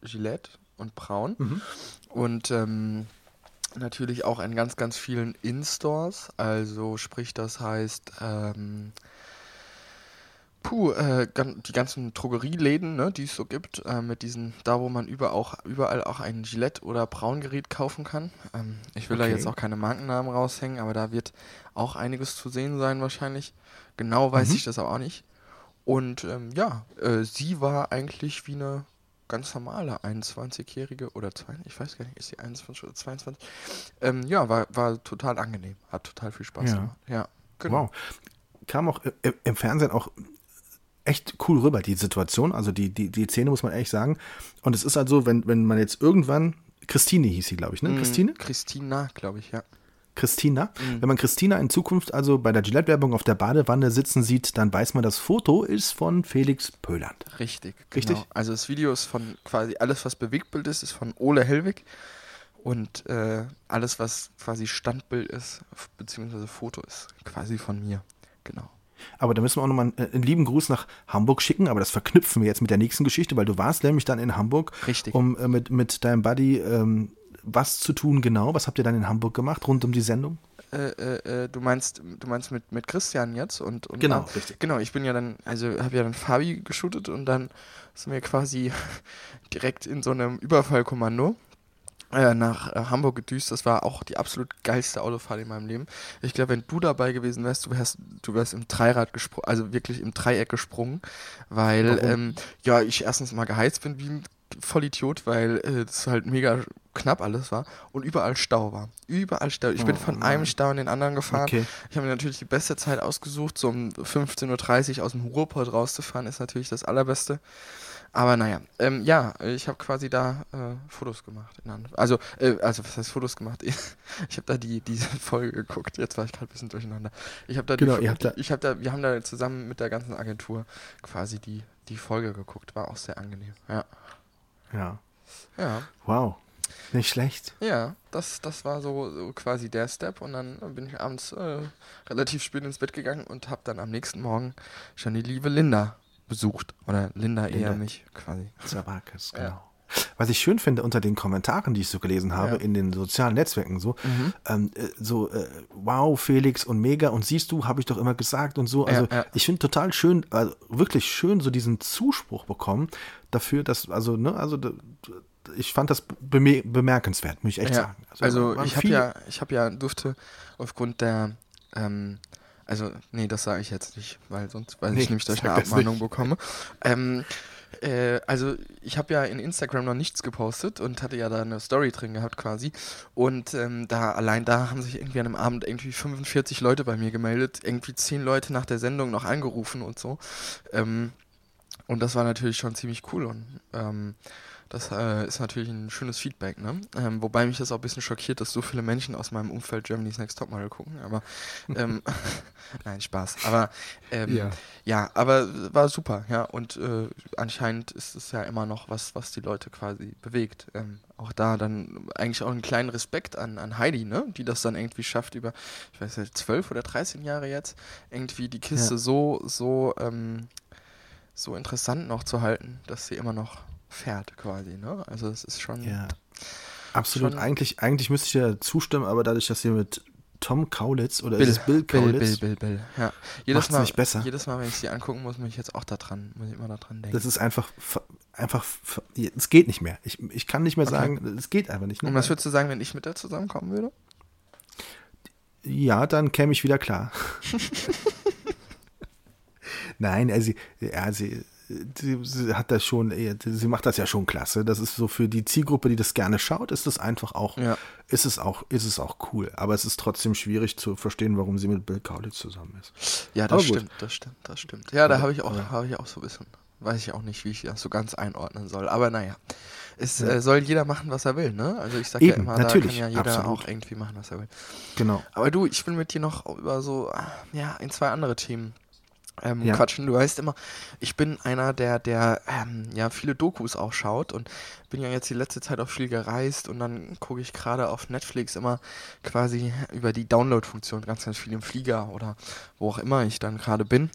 Gillette und Braun. Und ähm, natürlich auch in ganz, ganz vielen In-Stores. Also sprich, das heißt, ähm, puh, äh, die ganzen Drogerieläden, ne, die es so gibt, äh, mit diesen, da wo man über auch, überall auch ein Gillette oder Braungerät kaufen kann. Ähm, ich will da Okay. jetzt auch keine Markennamen raushängen, aber da wird auch einiges zu sehen sein wahrscheinlich. Genau weiß Mhm. ich das aber auch nicht. Und ähm, ja, äh, sie war eigentlich wie eine ganz normale 21-Jährige oder 22, ich weiß gar nicht, ist sie 21 oder 22? Ähm, ja, war, war total angenehm, hat total viel Spaß Ja. gemacht. Ja, genau. Wow. Kam auch äh, im Fernsehen auch echt cool rüber, die Situation. Also die, die, die Szene muss man ehrlich sagen. Und es ist halt so, wenn, wenn man jetzt irgendwann, Christine hieß sie, glaube ich, ne? Mm, Christine? Christina, glaube ich, ja. Christina. Mhm. Wenn man Christina in Zukunft also bei der Gillette-Werbung auf der Badewanne sitzen sieht, dann weiß man, das Foto ist von Felix Pöland. Richtig, Richtig? Genau. Also das Video ist von quasi alles, was Bewegtbild ist, ist von Ole Hellwig. Und äh, alles, was quasi Standbild ist, beziehungsweise Foto ist, quasi von mir. Genau. Aber da müssen wir auch nochmal einen, einen lieben Gruß nach Hamburg schicken, aber das verknüpfen wir jetzt mit der nächsten Geschichte, weil du warst nämlich dann in Hamburg, Richtig. um äh, mit, mit deinem Buddy ähm, was zu tun genau. Was habt ihr dann in Hamburg gemacht, rund um die Sendung? Äh, äh, äh, du meinst, du meinst mit, mit Christian jetzt und, und Genau, ah, richtig. Genau, ich bin ja dann, also habe ja dann Fabi geshootet und dann sind wir quasi direkt in so einem Überfallkommando äh, nach äh, Hamburg gedüst. Das war auch die absolut geilste Autofahrt in meinem Leben. Ich glaube, wenn du dabei gewesen wärst, du wärst, du wärst im Dreirad gesprungen, also wirklich im Dreieck gesprungen, weil ähm, ja ich erstens mal geheizt bin wie ein Vollidiot, weil äh, das halt mega knapp alles war und überall Stau war. Überall Stau. Ich bin Oh von Mann. einem Stau in den anderen gefahren. Okay. Ich habe mir natürlich die beste Zeit ausgesucht, so um 15.30 Uhr aus dem Ruhrpott rauszufahren, ist natürlich das Allerbeste. Aber naja, ähm, ja, ich habe quasi da äh, Fotos gemacht. Also, äh, also was heißt Fotos gemacht? Ich habe da die diese Folge geguckt. Jetzt war ich gerade ein bisschen durcheinander. Ich habe da, Genau, die, ihr habt da- ich habe da, wir haben da zusammen mit der ganzen Agentur quasi die die Folge geguckt, war auch sehr angenehm. Ja. Ja. Ja. Wow. Nicht schlecht. Ja, das, das war so, so quasi der Step und dann bin ich abends äh, relativ spät ins Bett gegangen und habe dann am nächsten Morgen schon die liebe Linda besucht. Oder Linda, Linda. eher mich quasi. Zabakis, Ja. Was ich schön finde unter den Kommentaren, die ich so gelesen habe, Ja. Mhm. in den sozialen Netzwerken so, ähm, äh, so, äh, wow, Felix und mega und siehst du, habe ich doch immer gesagt und so. Also Ja, ja. ich finde total schön, also wirklich schön, so diesen Zuspruch bekommen dafür, dass, also, ne, also ich fand das beme bemerkenswert, muss ich echt sagen. also waren ich habe ja, ich habe ja, durfte aufgrund der, ähm, also nee, das sage ich jetzt nicht, weil sonst weiß Nee, ich nämlich, sag eine Abmahnung bekomme. Ähm, äh, also ich habe ja in Instagram noch nichts gepostet und hatte ja da eine Story drin gehabt quasi und ähm, da allein da haben sich irgendwie an einem Abend irgendwie 45 Leute bei mir gemeldet, irgendwie 10 Leute nach der Sendung noch angerufen und so. Ähm, und das war natürlich schon ziemlich cool und ähm, das äh, ist natürlich ein schönes Feedback, ne? Ähm, wobei mich das auch ein bisschen schockiert, dass so viele Menschen aus meinem Umfeld Germany's Next Topmodel gucken, aber ähm, nein, Spaß. Aber ähm, Ja. ja. aber war super, ja. Und äh, anscheinend ist es ja immer noch was, was die Leute quasi bewegt. Ähm, auch da dann eigentlich auch einen kleinen Respekt an, an Heidi, ne? Die das dann irgendwie schafft über, ich weiß nicht, 12 oder 13 Jahre jetzt, irgendwie die Kiste Ja. so, so, ähm, so interessant noch zu halten, dass sie immer noch fährt quasi, ne? Also es ist schon. Ja. Absolut. Schon- Eigentlich, eigentlich müsste ich dir zustimmen, aber dadurch, dass wir mit Tom Kaulitz oder ist es Bill Bill, Kaulitz, Bill, Bill, Bill. Ja. Jedes Mal, nicht besser. Jedes Mal, wenn ich sie angucken muss, muss ich jetzt auch da dran, muss ich immer da dran denken. das ist einfach, einfach, es geht nicht mehr. Ich, ich kann nicht mehr Okay. sagen, es geht einfach nicht. Und was würdest du sagen, wenn ich mit der zusammenkommen würde? Ja, dann käme ich wieder klar. Nein, also, ja, sie, sie, sie hat das schon, sie macht das ja schon klasse. Das ist so für die Zielgruppe, die das gerne schaut, ist das einfach auch, Ja. ist es auch, ist es auch cool. Aber es ist trotzdem schwierig zu verstehen, warum sie mit Bill Kaulitz zusammen ist. Ja, das stimmt, das stimmt, das stimmt. Ja, da habe ich auch, aber- habe ich auch so ein bisschen, weiß ich auch nicht, wie ich das so ganz einordnen soll. Aber naja, es äh, soll jeder machen, was er will, ne? Also ich sage ja immer, natürlich, da kann ja jeder absolut. auch irgendwie machen, was er will. Genau. Aber du, ich will mit dir noch über so, ah, ja, ein, zwei andere Themen ähm, Ja. quatschen. Du weißt immer, ich bin einer, der, der ähm, ja viele Dokus auch schaut und bin ja jetzt die letzte Zeit auch viel gereist und dann gucke ich gerade auf Netflix immer quasi über die Download-Funktion ganz, ganz viel im Flieger oder wo auch immer ich dann gerade bin.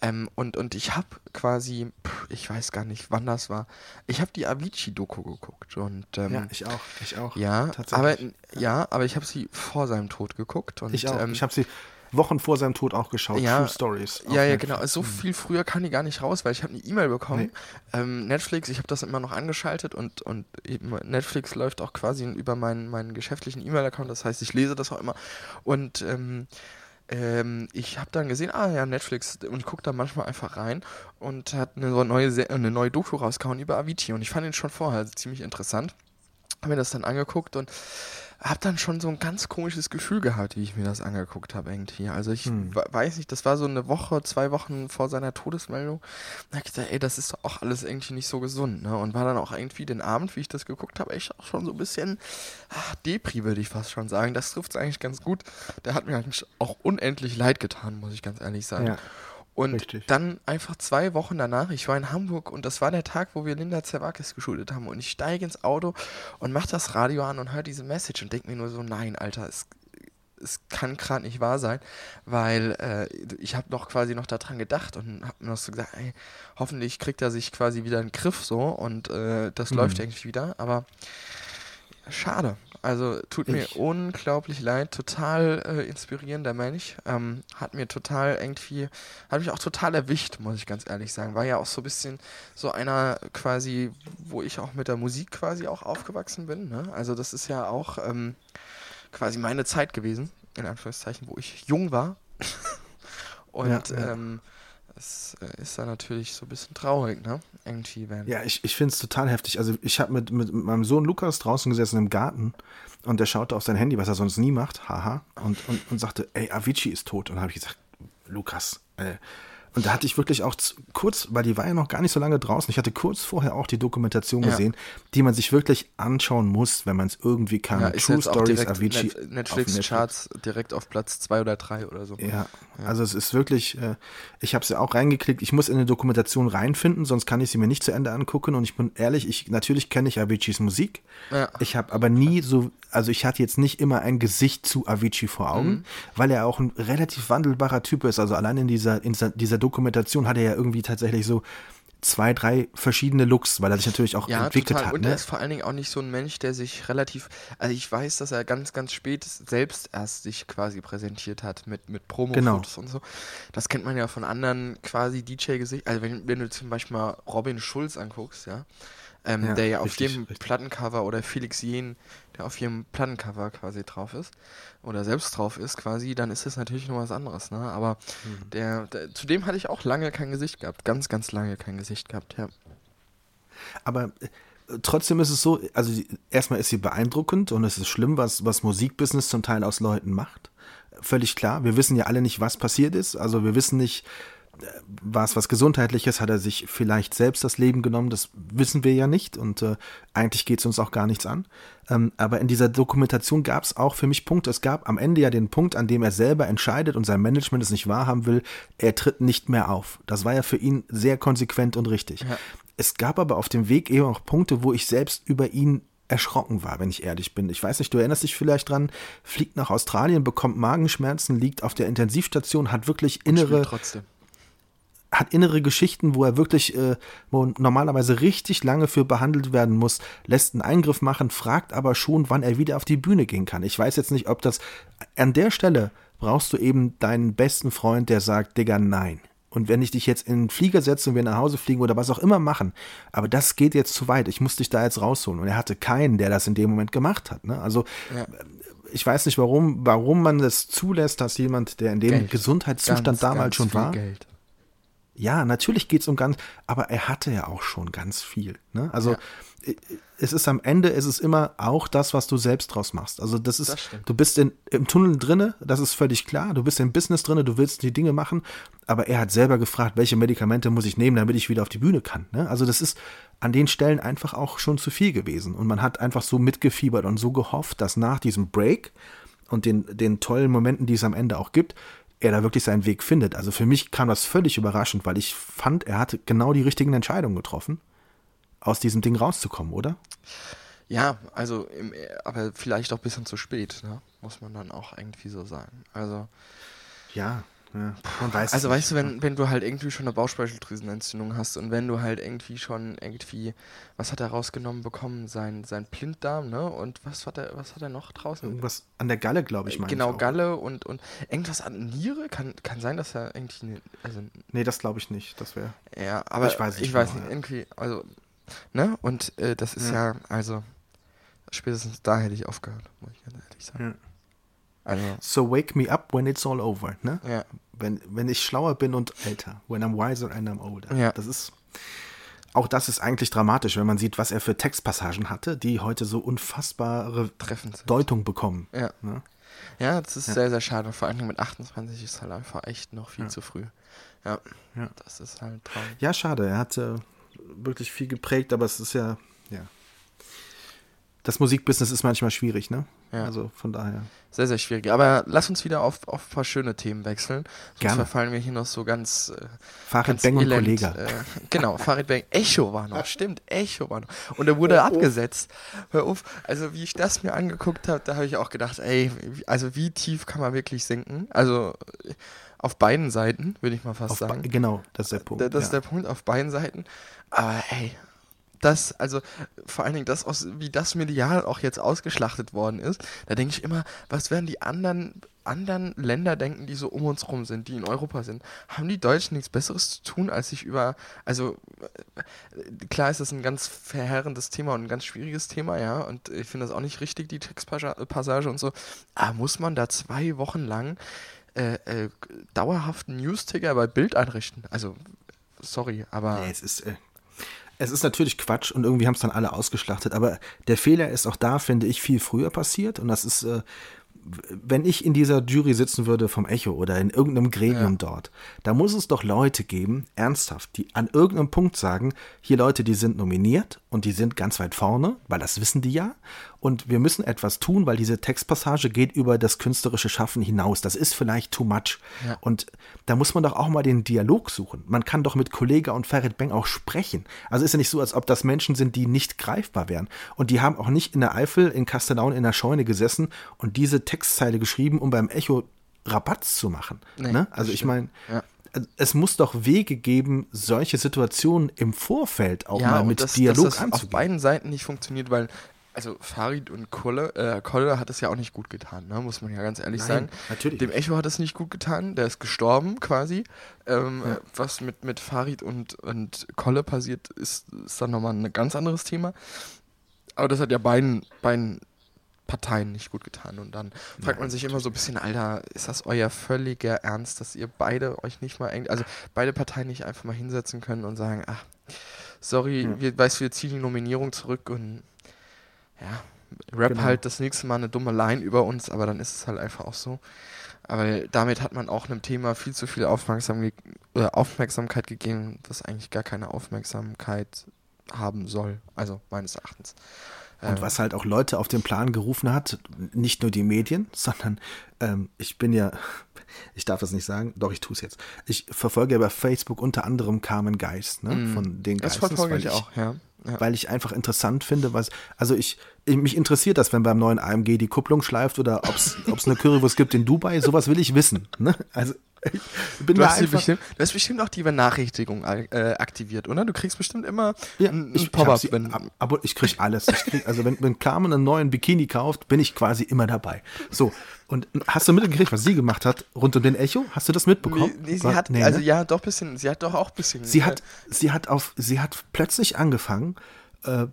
Ähm, und, und ich habe quasi, pff, ich weiß gar nicht, wann das war, ich habe die Avicii-Doku geguckt und ähm, Ja, ich auch, ich auch. ja, aber, tatsächlich. ja, aber ich habe sie vor seinem Tod geguckt. Und, ich auch. Ähm, ich habe sie Wochen vor seinem Tod auch geschaut. Ja, True Stories. ja, ja, genau. So viel früher kam die gar nicht raus, weil ich habe eine E-Mail bekommen. Ähm, Netflix, ich habe das immer noch angeschaltet und, und Netflix läuft auch quasi über meinen, meinen geschäftlichen E-Mail-Account. Das heißt, ich lese das auch immer. Und ähm, ähm, ich habe dann gesehen, ah ja, Netflix und gucke da manchmal einfach rein und hat eine neue, eine neue Doku rausgehauen über Avicii und ich fand ihn schon vorher ziemlich interessant. Habe mir das dann angeguckt und habe dann schon so ein ganz komisches Gefühl gehabt, wie ich mir das angeguckt habe irgendwie. Also ich Hm. we- weiß nicht, das war so eine Woche, zwei Wochen vor seiner Todesmeldung. Da hab ich gedacht, ey, das ist doch auch alles irgendwie nicht so gesund, ne? Und war dann auch irgendwie den Abend, wie ich das geguckt habe, echt auch schon so ein bisschen ach, Depri, würde ich fast schon sagen. Das trifft es eigentlich ganz gut. Der hat mir eigentlich auch unendlich leid getan, muss ich ganz ehrlich sagen. Ja. Und Richtig. dann einfach zwei Wochen danach, ich war in Hamburg und das war der Tag, wo wir Linda Zerwakis geschuldet haben. Und ich steige ins Auto und mache das Radio an und höre diese Message und denke mir nur so, nein, Alter, es, es kann gerade nicht wahr sein, weil äh, ich habe noch quasi noch daran gedacht und habe mir noch so gesagt, ey, hoffentlich kriegt er sich quasi wieder in den Griff so und äh, das Mhm. läuft irgendwie wieder. Aber schade. Also tut mir Ich- unglaublich leid, total äh, inspirierender Mensch. Ähm, hat mir total irgendwie, hat mich auch total erwischt, muss ich ganz ehrlich sagen. War ja auch so ein bisschen so einer quasi, wo ich auch mit der Musik quasi auch aufgewachsen bin. Ne? Also das ist ja auch ähm, quasi meine Zeit gewesen, in Anführungszeichen, wo ich jung war. Und Ja, ja. ähm, es äh, ist dann natürlich so ein bisschen traurig, ne? Irgendwie, wenn. Ja, ich, ich finde es total heftig. Also ich habe mit, mit meinem Sohn Lukas draußen gesessen im Garten und der schaute auf sein Handy, was er sonst nie macht, haha, und, und, und sagte, ey, Avicii ist tot. Und dann habe ich gesagt, Lukas, äh, Und da hatte ich wirklich auch kurz, weil die war ja noch gar nicht so lange draußen, ich hatte kurz vorher auch die Dokumentation Ja. gesehen, die man sich wirklich anschauen muss, wenn man es irgendwie kann. Ja, True Stories Avicii Net auf Netflix-Charts direkt auf Platz zwei oder drei oder so. Ja, also es ist wirklich, äh, ich habe sie auch reingeklickt, ich muss in eine Dokumentation reinfinden, sonst kann ich sie mir nicht zu Ende angucken und ich bin ehrlich, ich natürlich kenne ich Aviciis Musik, Ja. ich habe aber nie so, also ich hatte jetzt nicht immer ein Gesicht zu Avicii vor Augen, Mhm. weil er auch ein relativ wandelbarer Typ ist, also allein in dieser, in dieser, Dokumentation hat er ja irgendwie tatsächlich so zwei, drei verschiedene Looks, weil er sich natürlich auch Ja, entwickelt total. hat. Und ne? er ist vor allen Dingen auch nicht so ein Mensch, der sich relativ. Also ich weiß, dass er ganz, ganz spät selbst erst sich quasi präsentiert hat mit, mit Promo-Fotos Genau. und so. Das kennt man ja von anderen quasi DJ-Gesicht. Also wenn, wenn du zum Beispiel mal Robin Schulz anguckst, ja. Ähm, Ja, der ja auf richtig, jedem richtig. Plattencover oder Felix Jen, der auf jedem Plattencover quasi drauf ist oder selbst drauf ist quasi, dann ist das natürlich noch was anderes, ne? Aber Mhm. der, der, zudem hatte ich auch lange kein Gesicht gehabt, ganz, ganz lange kein Gesicht gehabt, ja. Aber äh, trotzdem ist es so, also erstmal ist sie beeindruckend und es ist schlimm, was, was Musikbusiness zum Teil aus Leuten macht. Völlig klar. Wir wissen ja alle nicht, was passiert ist. Also wir wissen nicht, war es was Gesundheitliches, hat er sich vielleicht selbst das Leben genommen, das wissen wir ja nicht und äh, eigentlich geht es uns auch gar nichts an. Ähm, aber in dieser Dokumentation gab es auch für mich Punkte. Es gab am Ende ja den Punkt, an dem er selber entscheidet und sein Management es nicht wahrhaben will, er tritt nicht mehr auf. Das war ja für ihn sehr konsequent und richtig. Ja. Es gab aber auf dem Weg eben auch Punkte, wo ich selbst über ihn erschrocken war, wenn ich ehrlich bin. Ich weiß nicht, du erinnerst dich vielleicht dran, fliegt nach Australien, bekommt Magenschmerzen, liegt auf der Intensivstation, hat wirklich innere. Hat innere Geschichten, wo er wirklich, äh, wo normalerweise richtig lange für behandelt werden muss, lässt einen Eingriff machen, fragt aber schon, wann er wieder auf die Bühne gehen kann. Ich weiß jetzt nicht, ob das an der Stelle brauchst du eben deinen besten Freund, der sagt, Digga, nein. Und wenn ich dich jetzt in den Flieger setze und wir nach Hause fliegen oder was auch immer machen, aber das geht jetzt zu weit, ich muss dich da jetzt rausholen. Und er hatte keinen, der das in dem Moment gemacht hat. Ne? Also Ja. ich weiß nicht, warum, warum man das zulässt, dass jemand, der in dem Geld. Gesundheitszustand Ganz, damals ganz schon war, Geld. Ja, natürlich geht's um ganz, aber er hatte ja auch schon ganz viel. Ne? Also Ja. es ist am Ende, es ist immer auch das, was du selbst draus machst. Also das ist, Das du bist in, im Tunnel drinne, das ist völlig klar. Du bist im Business drinne, du willst die Dinge machen, aber er hat selber gefragt, welche Medikamente muss ich nehmen, damit ich wieder auf die Bühne kann. Ne? Also das ist an den Stellen einfach auch schon zu viel gewesen. Und man hat einfach so mitgefiebert und so gehofft, dass nach diesem Break und den, den tollen Momenten, die es am Ende auch gibt, er da wirklich seinen Weg findet. Also für mich kam das völlig überraschend, weil ich fand, er hatte genau die richtigen Entscheidungen getroffen, aus diesem Ding rauszukommen, oder? Ja, also, im, aber vielleicht auch ein bisschen zu spät, ne? muss man dann auch irgendwie so sagen. Also, Ja, ja. Man weiß also weißt du, wenn, wenn du halt irgendwie schon eine Bauchspeicheldrüsenentzündung hast und wenn du halt irgendwie schon irgendwie, was hat er rausgenommen bekommen? Sein, sein Blinddarm, ne? Und was hat er, was hat er noch draußen? Irgendwas an der Galle, glaube ich, meine genau, ich. Galle und, und irgendwas an Niere? Kann, kann sein, dass er irgendwie, eine, also Nee, das glaube ich nicht. Das wäre. Ja, aber Ich weiß nicht ich weiß genau, nicht, ja. irgendwie, also, ne? Und äh, das ist ja. also, spätestens da hätte ich aufgehört, muss ich ganz ehrlich sagen. Ja. Also, So wake me up when it's all over, ne? ja, Wenn, wenn ich schlauer bin und älter. When I'm wiser and I'm older. Ja. Das ist. Auch das ist eigentlich dramatisch, wenn man sieht, was er für Textpassagen hatte, die heute so unfassbare treffend. Deutung bekommen. Ja. Ne? Ja, das ist Ja. sehr, sehr schade. Vor allem mit 28 ist halt einfach echt noch viel Ja. zu früh. Ja, Ja. das ist halt traurig. Ja, schade. Er hat äh, wirklich viel geprägt, aber es ist ja, ja. Das Musikbusiness ist manchmal schwierig, ne? Ja. Also von daher. Sehr, sehr schwierig. Aber lass uns wieder auf, auf ein paar schöne Themen wechseln. Sonst Gerne. verfallen wir hier noch so ganz. Äh, Farid ganz Beng und elend, Kollega. Äh, genau, Farid Beng. Echo war noch, stimmt, Echo war noch. Und er wurde abgesetzt. Hör auf. Also, wie ich das mir angeguckt habe, da habe ich auch gedacht, ey, also wie tief kann man wirklich sinken? Also, äh, auf beiden Seiten, würde ich mal fast Auf sagen. genau, das ist der Punkt. Da- Das ist ja. der Punkt auf beiden Seiten. Aber ey, das, also vor allen Dingen das, aus, wie das medial auch jetzt ausgeschlachtet worden ist, da denke ich immer, was werden die anderen, anderen Länder denken, die so um uns rum sind, die in Europa sind? Haben die Deutschen nichts Besseres zu tun, als sich über, also äh, klar ist das ein ganz verheerendes Thema und ein ganz schwieriges Thema, ja, und ich finde das auch nicht richtig, die Textpassage und so, aber muss man da zwei Wochen lang äh, äh, dauerhaften News-Ticker bei Bild einrichten? Also, sorry, aber Nee, es ist, äh, es ist natürlich Quatsch und irgendwie haben es dann alle ausgeschlachtet, aber der Fehler ist auch da, finde ich, viel früher passiert und das ist, äh, wenn ich in dieser Jury sitzen würde vom Echo oder in irgendeinem Gremium ja. dort, da muss es doch Leute geben, ernsthaft, die an irgendeinem Punkt sagen, hier Leute, die sind nominiert und die sind ganz weit vorne, weil das wissen die ja. Und wir müssen etwas tun, weil diese Textpassage geht über das künstlerische Schaffen hinaus. Das ist vielleicht too much. Ja. Und da muss man doch auch mal den Dialog suchen. Man kann doch mit Kollega und Ferit Beng auch sprechen. Also ist ja nicht so, als ob das Menschen sind, die nicht greifbar wären. Und die haben auch nicht in der Eifel, in Kastellaun, in der Scheune gesessen und diese Textzeile geschrieben, um beim Echo Rabatz zu machen. Nee, ne? Also ich meine, ja. es muss doch Wege geben, solche Situationen im Vorfeld auch ja, mal mit das, Dialog dass das anzugehen. auf beiden Seiten nicht funktioniert, weil also Farid und Kolle, äh, Kolle hat es ja auch nicht gut getan, ne? muss man ja ganz ehrlich Nein, sagen. Natürlich. Dem Echo hat es nicht gut getan, der ist gestorben quasi. Ähm, ja. Was mit, mit Farid und, und Kolle passiert, ist, ist dann nochmal ein ganz anderes Thema. Aber das hat ja beiden, beiden Parteien nicht gut getan. Und dann fragt man sich immer so ein bisschen, Alter, ist das euer völliger Ernst, dass ihr beide euch nicht mal, also beide Parteien nicht einfach mal hinsetzen können und sagen, ach, sorry, ja. wir, weißt, wir ziehen die Nominierung zurück und ja, Rap genau. halt das nächste Mal eine dumme Line über uns, aber dann ist es halt einfach auch so. Aber damit hat man auch einem Thema viel zu viel Aufmerksam oder Aufmerksamkeit gegeben, das eigentlich gar keine Aufmerksamkeit haben soll. Also meines Erachtens. Und was halt auch Leute auf den Plan gerufen hat, nicht nur die Medien, sondern ähm, ich bin ja, ich darf das nicht sagen, doch ich tue es jetzt. Ich verfolge ja bei Facebook unter anderem Carmen Geist, ne, mm, von den Geistens. Das verfolge ich auch, ja. Ja. Weil ich einfach interessant finde, was, also ich, ich, mich interessiert das, wenn beim neuen AMG die Kupplung schleift oder ob es eine Currywurst gibt in Dubai, sowas will ich wissen. Ne? Also bin du, hast bestimmt, du hast bestimmt auch die Benachrichtigung äh, aktiviert, oder? Du kriegst bestimmt immer ja, ein, ein Pop-up. Aber ich krieg alles. Ich krieg, also wenn, wenn Carmen einen neuen Bikini kauft, bin ich quasi immer dabei. So. Und hast du mitgekriegt, was sie gemacht hat rund um den Echo? Hast du das mitbekommen? Nee, nee sie War, hat, nee, also ne? ja, doch ein bisschen, sie hat doch auch ein bisschen. Sie hat, sie hat auf, sie hat plötzlich angefangen, äh,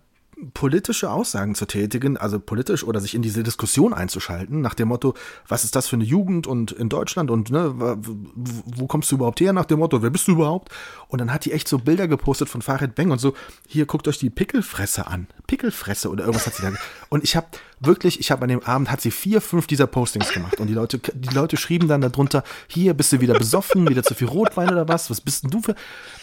politische Aussagen zu tätigen, also politisch oder sich in diese Diskussion einzuschalten, nach dem Motto, was ist das für eine Jugend und in Deutschland und ne, wo kommst du überhaupt her nach dem Motto, wer bist du überhaupt? Und dann hat die echt so Bilder gepostet von Farid Beng und so, hier guckt euch die Pickelfresse an, Pickelfresse oder irgendwas hat sie da. Und ich habe wirklich, ich habe an dem Abend hat sie vier, fünf dieser Postings gemacht und die Leute, die Leute schrieben dann darunter, hier bist du wieder besoffen, wieder zu viel Rotwein oder was, was bist denn du für?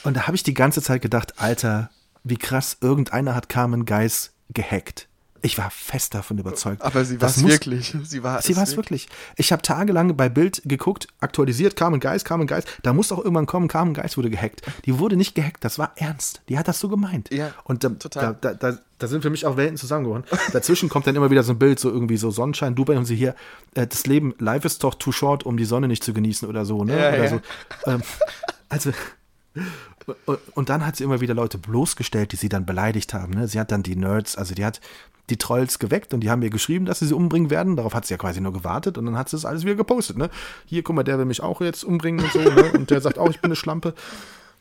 Und da habe ich die ganze Zeit gedacht, Alter, wie krass, irgendeiner hat Carmen Geis gehackt. Ich war fest davon überzeugt. Aber sie war es wirklich. Sie war sie es wirklich. Ich habe tagelang bei Bild geguckt, aktualisiert, Carmen Geis, Carmen Geis. Da muss auch irgendwann kommen, Carmen Geis wurde gehackt. Die wurde nicht gehackt, das war ernst. Die hat das so gemeint. Ja, Und da, total. Da, da, da, sind für mich auch Welten zusammengeworfen. Dazwischen kommt dann immer wieder so ein Bild, so irgendwie so Sonnenschein, Dubai und sie hier, äh, das Leben, life ist doch too short, um die Sonne nicht zu genießen oder so, ne? Ja, oder ja. so. Ähm, also und dann hat sie immer wieder Leute bloßgestellt, die sie dann beleidigt haben. Ne? Sie hat dann die Nerds, also die hat die Trolls geweckt und die haben ihr geschrieben, dass sie sie umbringen werden. Darauf hat sie ja quasi nur gewartet und dann hat sie das alles wieder gepostet. Ne? Hier, guck mal, der will mich auch jetzt umbringen und so. Ne? Und der sagt auch, ich bin eine Schlampe.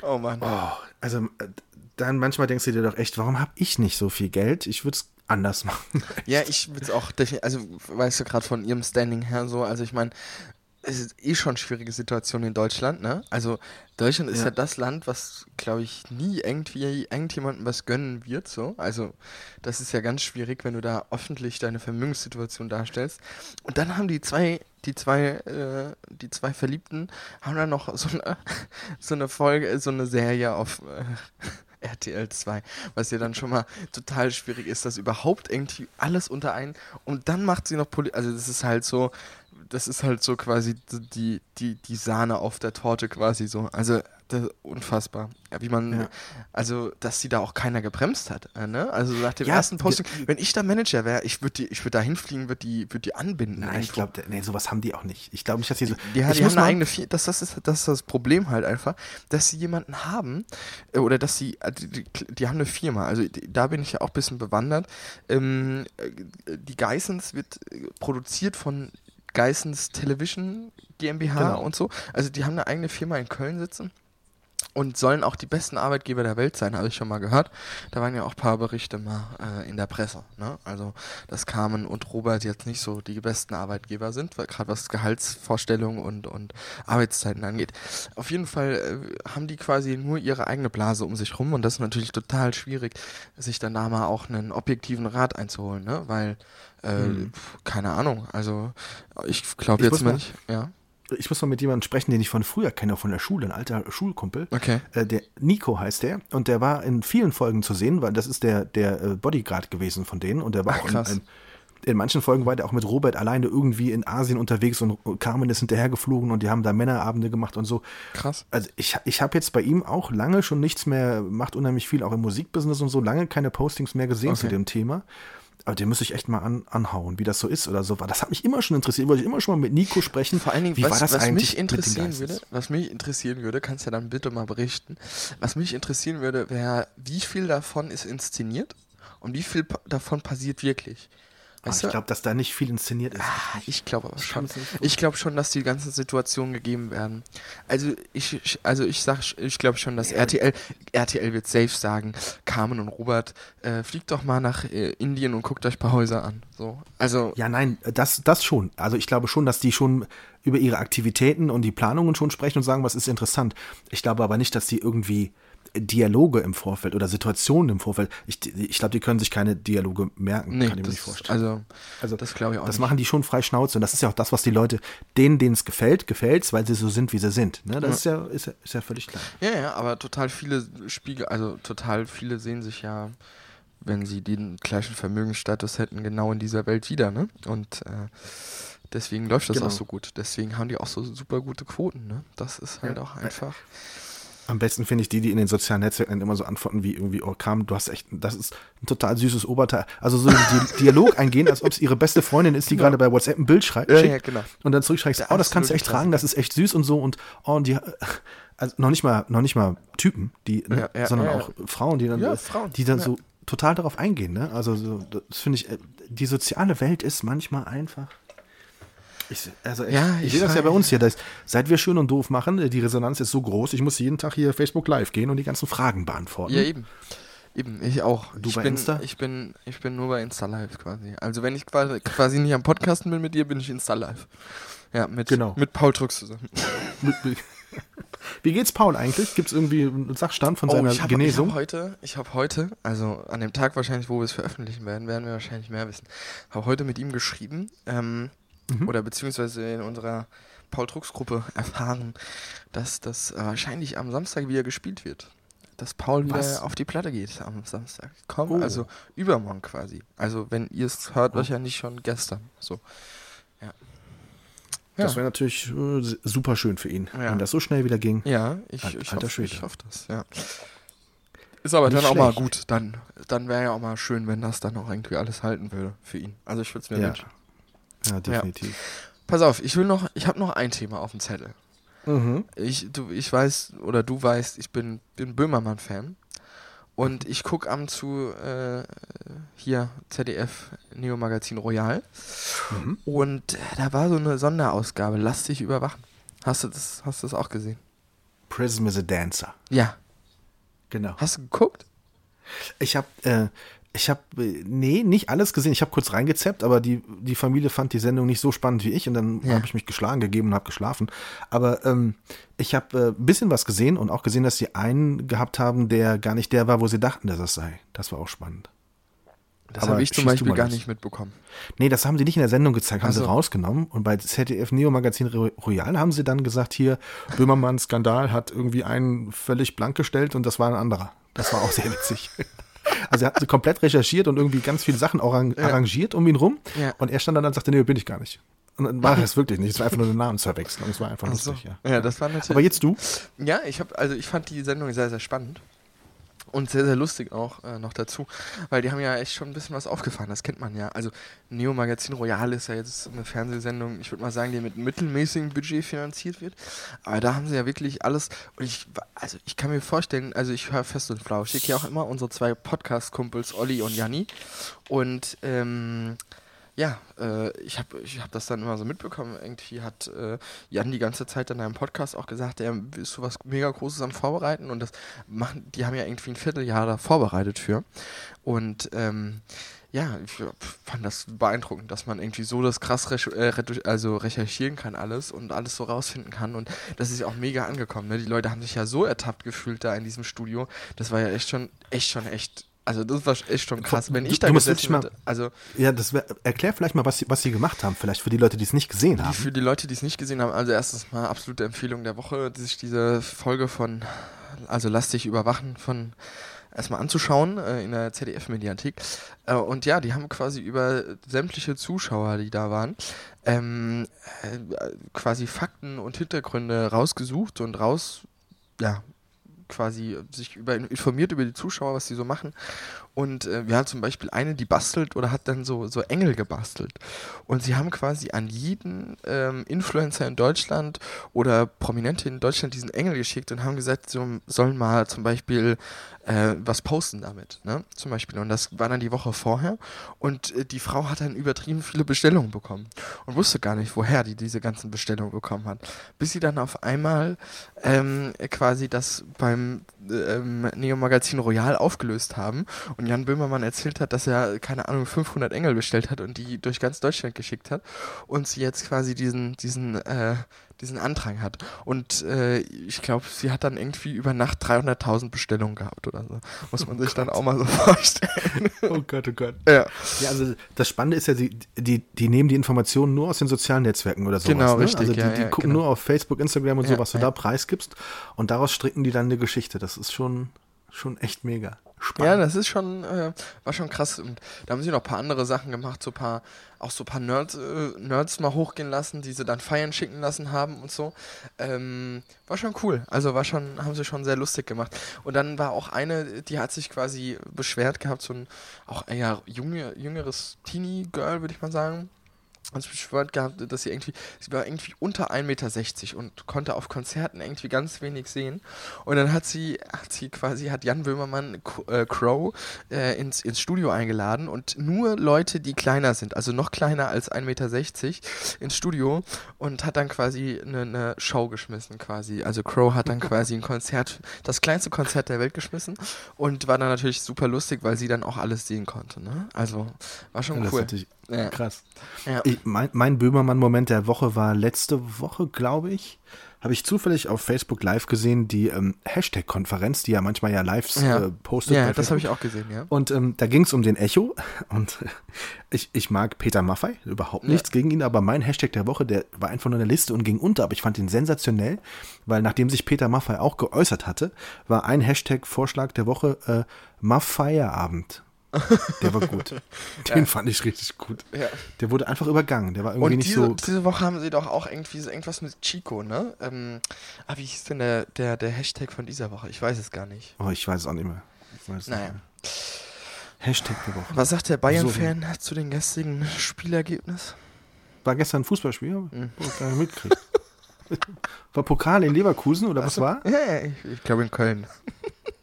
Oh Mann. Oh, also äh, dann manchmal denkst du dir doch echt, warum habe ich nicht so viel Geld? Ich würde es anders machen. ja, ich würde es auch, also weißt du gerade von ihrem Standing her so, also ich meine, es ist eh schon eine schwierige Situation in Deutschland, ne? Also Deutschland ist ja, ja das Land, was, glaube ich, nie irgendwie irgendjemandem was gönnen wird, so. Also das ist ja ganz schwierig, wenn du da öffentlich deine Vermögenssituation darstellst. Und dann haben die zwei, die zwei, äh, die zwei Verliebten haben dann noch so eine, so eine Folge, so eine Serie auf äh, RTL 2, was ja dann schon mal total schwierig ist, das überhaupt irgendwie alles unter einen und dann macht sie noch Poli also das ist halt so, das ist halt so quasi die, die, die Sahne auf der Torte quasi so. Also unfassbar. Ja, wie man, ja. also, dass sie da auch keiner gebremst hat. Äh, ne? Also nach dem ja, ersten Posting, wenn ich da Manager wäre, ich würde ich würd da hinfliegen, würde die, würd die anbinden. Nein, ich glaube, nee, sowas haben die auch nicht. Ich glaube nicht, dass sie so. Die, die, die haben eine eigene, das, das, ist, das ist das Problem halt einfach, dass sie jemanden haben, äh, oder dass sie, äh, die, die, haben eine Firma, also da bin ich ja auch ein bisschen bewandert. Ähm, die Geissens wird produziert von Geissens Television GmbH genau. und so. Also die haben eine eigene Firma in Köln sitzen. Und sollen auch die besten Arbeitgeber der Welt sein, habe ich schon mal gehört. Da waren ja auch ein paar Berichte mal äh, in der Presse. Ne? Also, dass Carmen und Robert jetzt nicht so die besten Arbeitgeber sind, gerade was Gehaltsvorstellungen und, und Arbeitszeiten angeht. Auf jeden Fall äh, haben die quasi nur ihre eigene Blase um sich rum und das ist natürlich total schwierig, sich dann da mal auch einen objektiven Rat einzuholen, ne? weil, äh, hm. keine Ahnung, also ich glaube jetzt mal nicht, ja ich muss mal mit jemandem sprechen, den ich von früher kenne, von der Schule, ein alter Schulkumpel. Okay. Äh, der Nico heißt der und der war in vielen Folgen zu sehen, weil das ist der, der äh, Bodyguard gewesen von denen und der war Ach, auch in, in, in, manchen Folgen war der auch mit Robert alleine irgendwie in Asien unterwegs und Carmen ist hinterhergeflogen und die haben da Männerabende gemacht und so. Krass. Also ich, ich habe jetzt bei ihm auch lange schon nichts mehr, macht unheimlich viel auch im Musikbusiness und so, lange keine Postings mehr gesehen okay. zu dem Thema aber den muss ich echt mal an, anhauen, wie das so ist oder so. Das hat mich immer schon interessiert. Ich wollte immer schon mal mit Nico sprechen. Vor allen Dingen, wie was, war das was eigentlich mich interessieren würde, was mich interessieren würde, kannst du ja dann bitte mal berichten. Was mich interessieren würde, wäre, wie viel davon ist inszeniert und wie viel davon passiert wirklich. Weißt ich glaube, dass da nicht viel inszeniert ist. Ah, ich glaube aber schon. Ich glaube schon, dass die ganzen Situationen gegeben werden. Also ich, also ich sag, ich glaube schon, dass RTL, RTL wird safe sagen, Carmen und Robert, äh, fliegt doch mal nach äh, Indien und guckt euch ein paar Häuser an. So, also. Ja, nein, das, das schon. Also ich glaube schon, dass die schon über ihre Aktivitäten und die Planungen schon sprechen und sagen, was ist interessant. Ich glaube aber nicht, dass die irgendwie Dialoge im Vorfeld oder Situationen im Vorfeld. Ich, ich glaube, die können sich keine Dialoge merken, nee, kann ich mir nicht vorstellen. Also, also das glaube ich auch. Das nicht. machen die schon frei Schnauze und das ist ja auch das, was die Leute, denen, denen es gefällt, gefällt weil sie so sind, wie sie sind. Ne? Das ja. Ist, ja, ist, ja, ist ja völlig klar. Ja, ja, aber total viele Spiegel, also total viele sehen sich ja, wenn sie den gleichen Vermögensstatus hätten, genau in dieser Welt wieder, ne? Und äh, deswegen läuft das genau. auch so gut. Deswegen haben die auch so super gute Quoten, ne? Das ist halt ja. auch einfach. Am besten finde ich die, die in den sozialen Netzwerken immer so antworten wie irgendwie, oh Kam, du hast echt, das ist ein total süßes Oberteil. Also so einen Dialog eingehen, als ob es ihre beste Freundin ist, die genau. gerade bei WhatsApp ein Bild schreibt. Ja, ja, genau. Und dann zurückschreibst, oh, das kannst du echt tragen, das ist echt süß und so und oh, und die, also noch nicht mal, noch nicht mal Typen, die, ne, ja, ja, sondern auch Frauen, die dann, Frauen. die dann so total darauf eingehen, ne? Also so, das finde ich, äh, die soziale Welt ist manchmal einfach ich, also ich, ja, ich, ich sehe das ja bei uns hier. Dass, seit wir schön und doof machen, die Resonanz ist so groß, ich muss jeden Tag hier Facebook Live gehen und die ganzen Fragen beantworten. Ja, eben. Eben, ich auch. Du ich bei bin, Insta? Ich bin, ich bin nur bei Insta Live quasi. Also wenn ich quasi, quasi nicht am Podcasten bin mit dir, bin ich Insta Live. Ja, mit, genau. mit Paul Drucks zusammen. Wie geht's Paul eigentlich? Gibt es irgendwie einen Sachstand von oh, seiner ich hab, Genesung? Ich habe heute, ich habe heute, also an dem Tag wahrscheinlich, wo wir es veröffentlichen werden, werden wir wahrscheinlich mehr wissen. Habe heute mit ihm geschrieben. Ähm, mhm. oder beziehungsweise in unserer Paul-Drucks-Gruppe erfahren, dass das wahrscheinlich am Samstag wieder gespielt wird. Dass Paul wieder Was? auf die Platte geht am Samstag. Komm, oh. also übermorgen quasi. Also wenn ihr es hört, oh. wahrscheinlich schon gestern. So. Ja. Das wäre natürlich äh, super schön für ihn, ja. wenn das so schnell wieder ging. Ja, ich, Al ich, hoffe, ich hoffe das, ja. Ist aber Nicht dann schlecht. auch mal gut. Dann, dann wäre ja auch mal schön, wenn das dann auch irgendwie alles halten würde für ihn. Also ich würde es mir ja. wünschen. Ja, definitiv. Ja. Pass auf, ich will noch, ich habe noch ein Thema auf dem Zettel. Mhm. Ich, du, ich weiß, oder du weißt, ich bin, bin Böhmermann-Fan. Und ich gucke am zu äh, hier ZDF Neo Magazin Royal. Mhm. Und da war so eine Sonderausgabe, Lass dich überwachen. Hast du das, hast du das auch gesehen? Prism is a Dancer. Ja. Genau. Hast du geguckt? Ich habe äh, ich habe, nee, nicht alles gesehen. Ich habe kurz reingezappt, aber die, die Familie fand die Sendung nicht so spannend wie ich und dann ja. habe ich mich geschlagen gegeben und habe geschlafen. Aber ähm, ich habe ein äh, bisschen was gesehen und auch gesehen, dass sie einen gehabt haben, der gar nicht der war, wo sie dachten, dass es sei. Das war auch spannend. Das habe ich zum Beispiel gar nicht mitbekommen. Nee, das haben sie nicht in der Sendung gezeigt, haben also. sie rausgenommen. Und bei ZDF Neo Magazin Royal haben sie dann gesagt, hier, Böhmermann Skandal hat irgendwie einen völlig blank gestellt und das war ein anderer. Das war auch sehr witzig. Also er hat komplett recherchiert und irgendwie ganz viele Sachen arrang ja. arrangiert um ihn rum. Ja. Und er stand dann und sagte, nee, bin ich gar nicht. Und dann war es wirklich nicht. Es war einfach nur eine Namensverwechslung. Es war einfach lustig, so. ja. Ja, das war natürlich. Aber jetzt du? Ja, ich habe, also ich fand die Sendung sehr, sehr spannend. Und sehr, sehr lustig auch äh, noch dazu, weil die haben ja echt schon ein bisschen was aufgefahren, das kennt man ja. Also Neo Magazin Royal ist ja jetzt eine Fernsehsendung, ich würde mal sagen, die mit mittelmäßigem Budget finanziert wird. Aber da haben sie ja wirklich alles. Und ich, also ich kann mir vorstellen, also ich höre fest und flau. Ich schicke ja auch immer unsere zwei Podcast-Kumpels, Olli und Janni. Und ähm, ja, äh, ich habe ich hab das dann immer so mitbekommen. Irgendwie hat äh, Jan die ganze Zeit in einem Podcast auch gesagt, er ist so was mega Großes am Vorbereiten und das machen, die haben ja irgendwie ein Vierteljahr da vorbereitet für. Und ähm, ja, ich fand das beeindruckend, dass man irgendwie so das krass recher äh, also recherchieren kann alles und alles so rausfinden kann und das ist ja auch mega angekommen. Ne? Die Leute haben sich ja so ertappt gefühlt da in diesem Studio. Das war ja echt schon, echt schon echt also das war echt schon krass. Wenn ich da gesessen hätte, also ja, das wär, erklär vielleicht mal, was sie, was sie gemacht haben, vielleicht für die Leute, die es nicht gesehen haben. Für die Leute, die es nicht gesehen haben, also erstens mal absolute Empfehlung der Woche, sich diese Folge von, also lass dich überwachen von erstmal anzuschauen äh, in der ZDF-Mediathek. Äh, und ja, die haben quasi über sämtliche Zuschauer, die da waren, ähm, äh, quasi Fakten und Hintergründe rausgesucht und raus, ja, quasi sich über, informiert über die Zuschauer, was sie so machen. Und äh, wir haben zum Beispiel eine, die bastelt oder hat dann so, so Engel gebastelt. Und sie haben quasi an jeden ähm, Influencer in Deutschland oder Prominente in Deutschland diesen Engel geschickt und haben gesagt, sie sollen mal zum Beispiel äh, was posten damit, ne? Zum Beispiel. Und das war dann die Woche vorher. Und äh, die Frau hat dann übertrieben viele Bestellungen bekommen und wusste gar nicht, woher die diese ganzen Bestellungen bekommen hat. Bis sie dann auf einmal ähm, quasi das beim ähm, Neo Magazin Royal aufgelöst haben und Jan Böhmermann erzählt hat, dass er, keine Ahnung, 500 Engel bestellt hat und die durch ganz Deutschland geschickt hat und sie jetzt quasi diesen, diesen äh, diesen Andrang hat. Und äh, ich glaube, sie hat dann irgendwie über Nacht 300.000 Bestellungen gehabt oder so. Muss man oh sich Gott. dann auch mal so vorstellen. Oh Gott, oh Gott. Ja. ja, also das Spannende ist ja, die, die, die nehmen die Informationen nur aus den sozialen Netzwerken oder sowas. Genau, ne? richtig. Also die, ja, die ja, gucken genau. nur auf Facebook, Instagram und so, was du da preisgibst. Und daraus stricken die dann eine Geschichte. Das ist schon, schon echt mega. Spannend. Ja, das ist schon, äh, war schon krass. Und da haben sie noch ein paar andere Sachen gemacht, so paar, auch so ein paar Nerds, äh, Nerds mal hochgehen lassen, die sie dann feiern schicken lassen haben und so. Ähm, war schon cool. Also war schon, haben sie schon sehr lustig gemacht. Und dann war auch eine, die hat sich quasi beschwert gehabt, so ein auch eher junge, jüngeres Teenie-Girl, würde ich mal sagen hat sich beschwört gehabt, dass sie irgendwie, sie war irgendwie unter 1,60 Meter und konnte auf Konzerten irgendwie ganz wenig sehen. Und dann hat sie, hat sie quasi, hat Jan Böhmermann äh, Crow äh, ins, ins Studio eingeladen und nur Leute, die kleiner sind, also noch kleiner als 1,60 Meter, ins Studio und hat dann quasi eine, eine Show geschmissen quasi. Also Crow hat dann quasi ein Konzert, das kleinste Konzert der Welt geschmissen und war dann natürlich super lustig, weil sie dann auch alles sehen konnte. Ne? Also war schon Ja, cool. Das ist natürlich Ja. krass. Ja. Ich, mein mein Böhmermann-Moment der Woche war letzte Woche, glaube ich. Habe ich zufällig auf Facebook live gesehen, die ähm, Hashtag-Konferenz, die ja manchmal ja live Ja. äh, postet. Ja, das habe ich auch gesehen, ja. Und ähm, da ging es um den Echo. Und ich, ich mag Peter Maffei, überhaupt nichts gegen ihn, aber mein Hashtag der Woche, der war einfach nur in der Liste und ging unter. Aber ich fand ihn sensationell, weil nachdem sich Peter Maffei auch geäußert hatte, war ein Hashtag-Vorschlag der Woche äh, Maffeierabend. Der war gut. Den fand ich richtig gut. Ja. Der wurde einfach übergangen. Der war irgendwie Und nicht diese, so. diese Woche haben sie doch auch irgendwie so irgendwas mit Chico, ne? Ähm, ah, wie hieß denn der, der, der Hashtag von dieser Woche? Ich weiß es gar nicht. Oh, ich weiß es auch nicht mehr. Weiß Naja. nicht mehr. Hashtag der Woche. Was sagt der Bayern-Fan zu dem gestrigen Spielergebnis? War gestern ein Fußballspiel? Mhm. Ich gar nicht mitgekriegt. War Pokal in Leverkusen oder was war? Ja, ja, ich, ich glaube in Köln.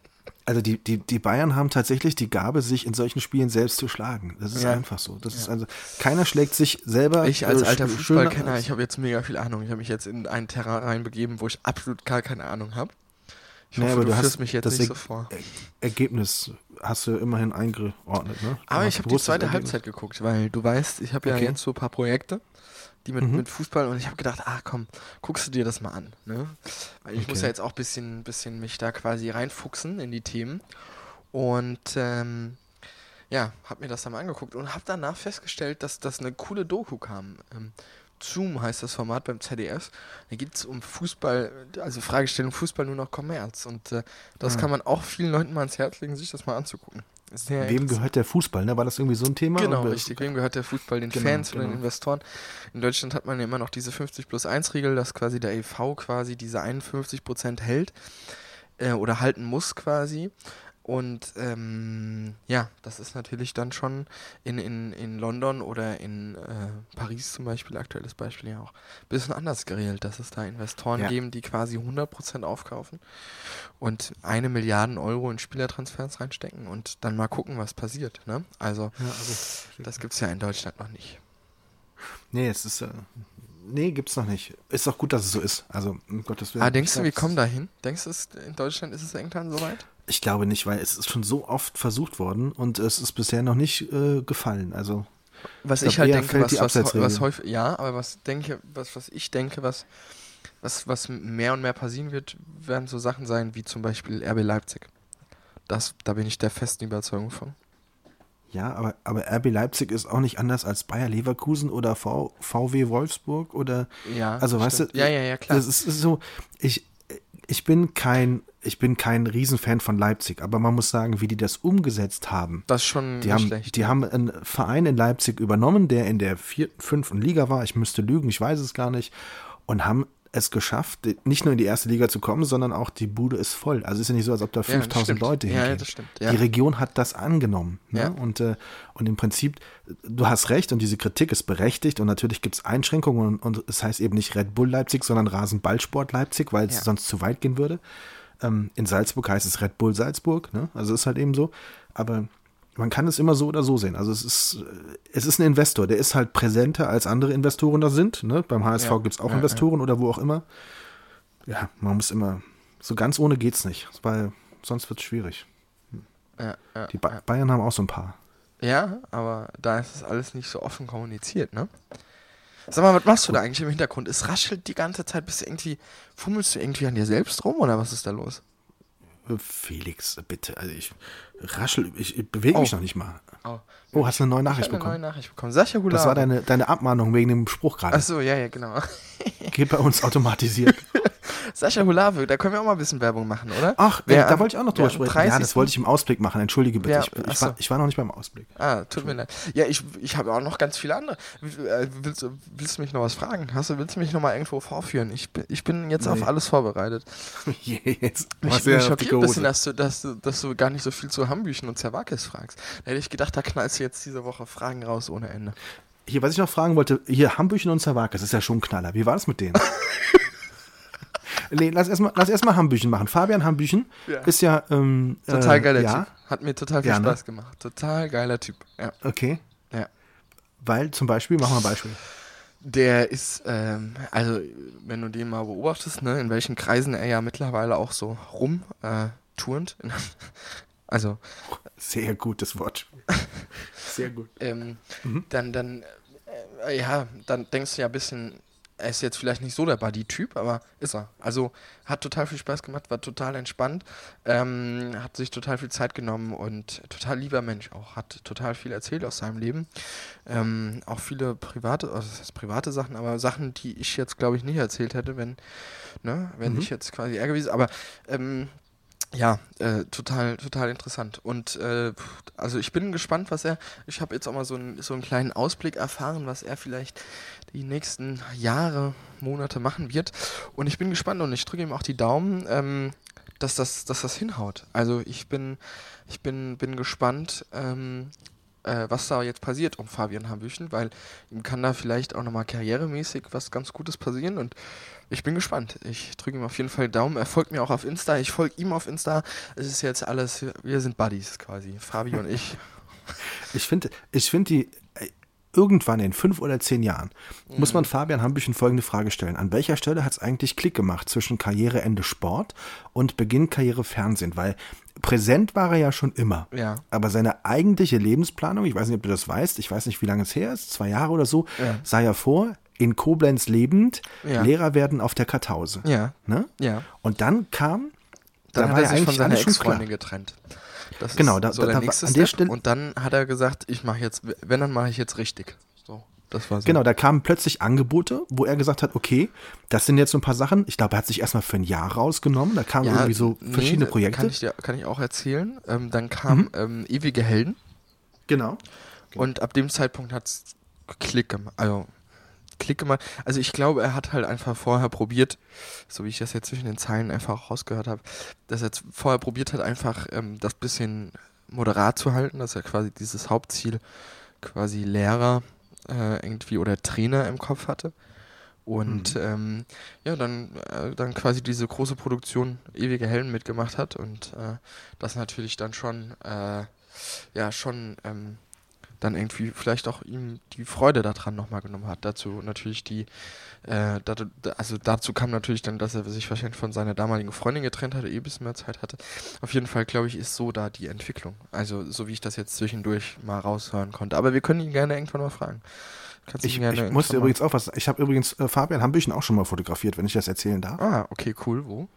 Also die, die, die Bayern haben tatsächlich die Gabe, sich in solchen Spielen selbst zu schlagen. Das ist Ja. einfach so. Das ist also keiner schlägt sich selber. Ich als alter Fußballkenner, ich habe jetzt mega viel Ahnung. Ich habe mich jetzt in ein Terrain reinbegeben, wo ich absolut gar keine Ahnung habe. Ich Nee, hoffe, aber du, du hast mich jetzt das nicht so vor. Ergebnis hast du immerhin eingeordnet, ne? Aber ich habe die zweite Ergebnis. Halbzeit geguckt, weil du weißt, ich habe ja Okay. jetzt so ein paar Projekte, die mit, Mhm. mit Fußball und ich habe gedacht, ah komm, guckst du dir das mal an. Ne? Weil ich Okay. muss ja jetzt auch ein bisschen, bisschen mich da quasi reinfuchsen in die Themen. Und ähm, ja, habe mir das dann mal angeguckt und habe danach festgestellt, dass das eine coole Doku kam. Ähm, Zoom heißt das Format beim ZDF. Da geht es um Fußball, also Fragestellung Fußball nur noch Kommerz. Und äh, das Ah. kann man auch vielen Leuten mal ans Herz legen, sich das mal anzugucken. Sehr Wem gehört der Fußball? Ne? War das irgendwie so ein Thema? Genau, richtig. Wem gehört der Fußball? Den Genau, Fans oder den genau. Investoren? In Deutschland hat man ja immer noch diese 50 plus 1 Regel, dass quasi der EV quasi diese 51 Prozent hält äh, oder halten muss quasi. Und ähm, ja, das ist natürlich dann schon in, in, in London oder in äh, Paris zum Beispiel, aktuelles Beispiel ja auch, ein bisschen anders geregelt, dass es da Investoren Ja. geben, die quasi 100% aufkaufen und eine Milliarde Euro in Spielertransfers reinstecken und dann mal gucken, was passiert. Ne? Also Ja, also, das gibt es ja in Deutschland noch nicht. Nee, es ist. Äh, nee, gibt's noch nicht. Ist auch gut, dass es so ist. Also, um Gottes Willen. Ah, denkst du, wir kommen dahin? Denkst du, in Deutschland ist es irgendwann soweit? Ich glaube nicht, weil es ist schon so oft versucht worden und es ist bisher noch nicht äh, gefallen. Also, Was Ich ich, halt denke, was, was, was häufig, ja, aber was denke, was, was ich denke, was, was, was mehr und mehr passieren wird, werden so Sachen sein wie zum Beispiel RB Leipzig. Das, da bin ich der festen Überzeugung von. ja, aber, aber RB Leipzig ist auch nicht anders als Bayer Leverkusen oder v, VW Wolfsburg oder. Ja, Also, weißt stimmt. du, Ja, ja, ja, klar. Das ist, ist so, ich, ich bin kein, ich bin kein Riesenfan von Leipzig, aber man muss sagen, wie die das umgesetzt haben. Das ist schon Die haben, schlecht. die haben einen Verein in Leipzig übernommen, der in der vierten, fünften Liga war. Ich müsste lügen, ich weiß es gar nicht. Und haben es geschafft, nicht nur in die erste Liga zu kommen, sondern auch die Bude ist voll. Also ist ja nicht so, als ob da Ja, das 5000 stimmt. Leute Ja, hingehen. ja, das stimmt. Ja. Die Region hat das angenommen. Ne? Ja. Und, äh, und im Prinzip, du hast recht und diese Kritik ist berechtigt und natürlich gibt es Einschränkungen und, und es heißt eben nicht Red Bull Leipzig, sondern Rasenballsport Leipzig, weil es Ja. sonst zu weit gehen würde. Ähm, in Salzburg heißt es Red Bull Salzburg, ne? also ist halt eben so. Aber man kann es immer so oder so sehen. Also es ist, äh, es ist ein Investor, der ist halt präsenter als andere Investoren da sind. Ne? Beim HSV Ja. gibt es auch Ja, Investoren oder wo auch immer. Ja, man muss immer, so ganz ohne geht's nicht, weil sonst wird es schwierig. ja, ja, Die ba ja. Bayern haben auch so ein paar. ja, aber da ist es alles nicht so offen kommuniziert, ne? Sag mal, was machst du da eigentlich im Hintergrund? Es raschelt die ganze Zeit, bist du irgendwie, fummelst du irgendwie an dir selbst rum oder was ist da los? Felix, bitte. Also ich raschel, ich, ich bewege mich Oh. noch nicht mal. Oh, Oh, hast du eine neue ich Nachricht hab eine neue bekommen? Nachricht bekommen. Sascha Hular. Das war deine, deine Abmahnung wegen dem Spruch gerade. Achso, ja, ja, genau. Geht bei uns automatisiert. Sascha Hulave, da können wir auch mal ein bisschen Werbung machen, oder? Ach, Wer äh, da wollte ich auch noch drüber sprechen. Ja, 30. das wollte ich im Ausblick machen. Entschuldige bitte. Ja, ich, ich, war, ich war noch nicht beim Ausblick. Ah, tut mir leid. Ja, ich, ich habe auch noch ganz viele andere. Äh, Willst, du- willst du mich noch was fragen? Hast du, willst du mich noch mal irgendwo vorführen? Ich bin, ich bin jetzt Nee. auf alles vorbereitet. Jetzt. Mich, ja mich schockiert ein bisschen, dass du, dass, du, dass du gar nicht so viel zu Hambüchen und Zerwakis fragst. Da hätte ich gedacht, da knallst du jetzt diese Woche Fragen raus ohne Ende. Hier, was ich noch fragen wollte, hier Hambüchen und Zawakis, ist ja schon ein Knaller. Wie war das mit denen? nee, lass erstmal lass erst Hambüchen machen. Fabian Hambüchen Ja. ist ja. Ähm, Total äh, geiler ja, Typ. Hat mir total viel Ja, ne? Spaß gemacht. Total geiler Typ. Ja. Okay. ja. Weil zum Beispiel, machen wir ein Beispiel. Der ist, ähm, also wenn du den mal beobachtest, ne, in welchen Kreisen er ja mittlerweile auch so rum äh. Also, Sehr gutes Wortspiel. Sehr gut. ähm, Mhm. dann, dann, äh, ja, dann denkst du ja ein bisschen, er ist jetzt vielleicht nicht so der Buddy-Typ, aber ist er. Also hat total viel Spaß gemacht, war total entspannt, ähm, hat sich total viel Zeit genommen und total lieber Mensch auch, hat total viel erzählt aus seinem Leben. Ähm, auch viele private, also das heißt private Sachen, aber Sachen, die ich jetzt glaube ich nicht erzählt hätte, wenn, ne, wenn Mhm. ich jetzt quasi er gewesen, aber ähm, ja, äh, total, total interessant. Und äh, also ich bin gespannt, was er. Ich habe jetzt auch mal so, ein, so einen kleinen Ausblick erfahren, was er vielleicht die nächsten Jahre, Monate machen wird. Und ich bin gespannt und ich drücke ihm auch die Daumen, ähm, dass, das, dass das hinhaut. Also ich bin, ich bin, bin gespannt, ähm, äh, was da jetzt passiert um Fabian Hambüchen, weil ihm kann da vielleicht auch nochmal karrieremäßig was ganz Gutes passieren und ich bin gespannt. Ich drücke ihm auf jeden Fall Daumen. Er folgt mir auch auf Insta. Ich folge ihm auf Insta. Es ist jetzt alles, wir sind Buddies quasi. Fabi und ich. Ich finde, ich finde die irgendwann in fünf oder zehn Jahren muss Mhm. man Fabian Hambüchen folgende Frage stellen. An welcher Stelle hat es eigentlich Klick gemacht zwischen Karriereende Sport und Beginn Karriere Fernsehen? Weil präsent war er ja schon immer. Ja. Aber seine eigentliche Lebensplanung, ich weiß nicht, ob du das weißt, ich weiß nicht, wie lange es her ist, zwei Jahre oder so, Ja. sah ja vor, in Koblenz lebend, Ja. Lehrer werden auf der Kartause. Ja. Ne? Ja. Und dann kam, Dann da hat war er sich von eigentlich seiner. Ex-Freundin getrennt. Das Genau, ist da- so da- der nächste an der. Stelle- Und dann hat er gesagt, ich mache jetzt, wenn, dann mache ich jetzt richtig. So, das war so. Genau, da kamen plötzlich Angebote, wo er gesagt hat, okay, das sind jetzt so ein paar Sachen. Ich glaube, er hat sich erstmal für ein Jahr rausgenommen. Da kamen irgendwie so nee, verschiedene Projekte. Mhm. Kann ich, dir, kann ich auch erzählen. Ähm, dann kam ähm, Ewige Helden. genau. Und ab dem Zeitpunkt hat es Klick gemacht. Also, Klick gemacht. Also, ich glaube, er hat halt einfach vorher probiert, so wie ich das jetzt zwischen den Zeilen einfach rausgehört habe, dass er jetzt vorher probiert hat, einfach ähm, das bisschen moderat zu halten, dass er quasi dieses Hauptziel quasi Lehrer äh, irgendwie oder Trainer im Kopf hatte. Und ähm, ja, dann, äh, dann quasi diese große Produktion Ewige Helden mitgemacht hat und äh, das natürlich dann schon, äh, ja, schon ähm, dann irgendwie vielleicht auch ihm die Freude daran nochmal genommen hat. Dazu natürlich die, äh, dazu, also dazu kam natürlich dann, dass er sich wahrscheinlich von seiner damaligen Freundin getrennt hatte, eh bisschen mehr Zeit hatte. Auf jeden Fall, glaube ich, ist so da die Entwicklung. Also so wie ich das jetzt zwischendurch mal raushören konnte. Aber wir können ihn gerne irgendwann mal fragen. Kannst ich, ich musste übrigens auch was. Ich habe übrigens äh, Fabian Hambüchen auch schon mal fotografiert, wenn ich das erzählen darf. Ah, okay, cool. Wo?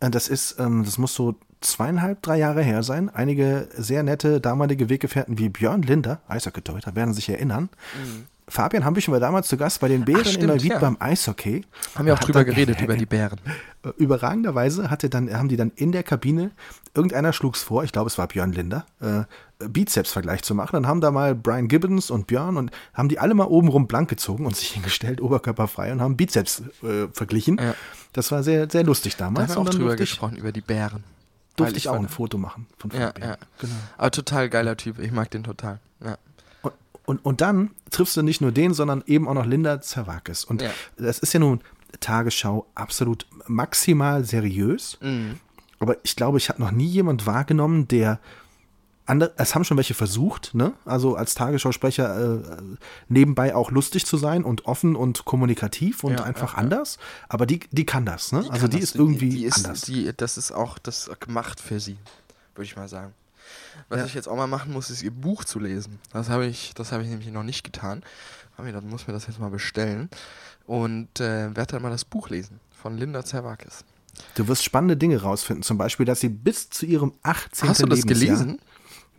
Äh, das ist, ähm, das muss so zweieinhalb, drei Jahre her sein. Einige sehr nette damalige Weggefährten wie Björn Linder, Eishockey-Torhüter, werden sich erinnern. Mhm. Fabian Hambüchen war damals zu Gast bei den Bären Ach, stimmt, in Neuwied ja. beim Eishockey. Haben wir auch drüber dann, geredet, über die Bären. Überragenderweise hatte dann, haben die dann in der Kabine, irgendeiner schlug es vor, ich glaube es war Björn Linder, äh, Bizeps-Vergleich zu machen. Dann haben da mal Brian Gibbons und Björn und haben die alle mal obenrum blank gezogen und sich hingestellt, oberkörperfrei und haben Bizeps äh, verglichen. Ja. Das war sehr, sehr lustig damals. Da haben wir auch drüber gesprochen, über die Bären. Durfte ich auch ein Foto machen von Fabian. Ja, ja. Genau. Aber total geiler Typ, ich mag den total. Ja. Und, und, und dann triffst du nicht nur den, sondern eben auch noch Linda Zerwakis. Und ja. das ist ja nun Tagesschau absolut maximal seriös. Mhm. Aber ich glaube, ich habe noch nie jemand wahrgenommen, der andere, es haben schon welche versucht, ne? Also als Tagesschausprecher äh, nebenbei auch lustig zu sein und offen und kommunikativ und ja, einfach ja, anders. Aber die, die kann das, ne? Die also die das. ist irgendwie die, ist, anders. Die, das ist auch das gemacht für sie, würde ich mal sagen. Was ja. ich jetzt auch mal machen muss, ist ihr Buch zu lesen. Das habe ich, das habe ich nämlich noch nicht getan. Aber dann muss mir das jetzt mal bestellen und äh, werde dann mal das Buch lesen von Linda Zerwakis. Du wirst spannende Dinge rausfinden, zum Beispiel, dass sie bis zu ihrem 18. Hast du das Lebensjahr, gelesen?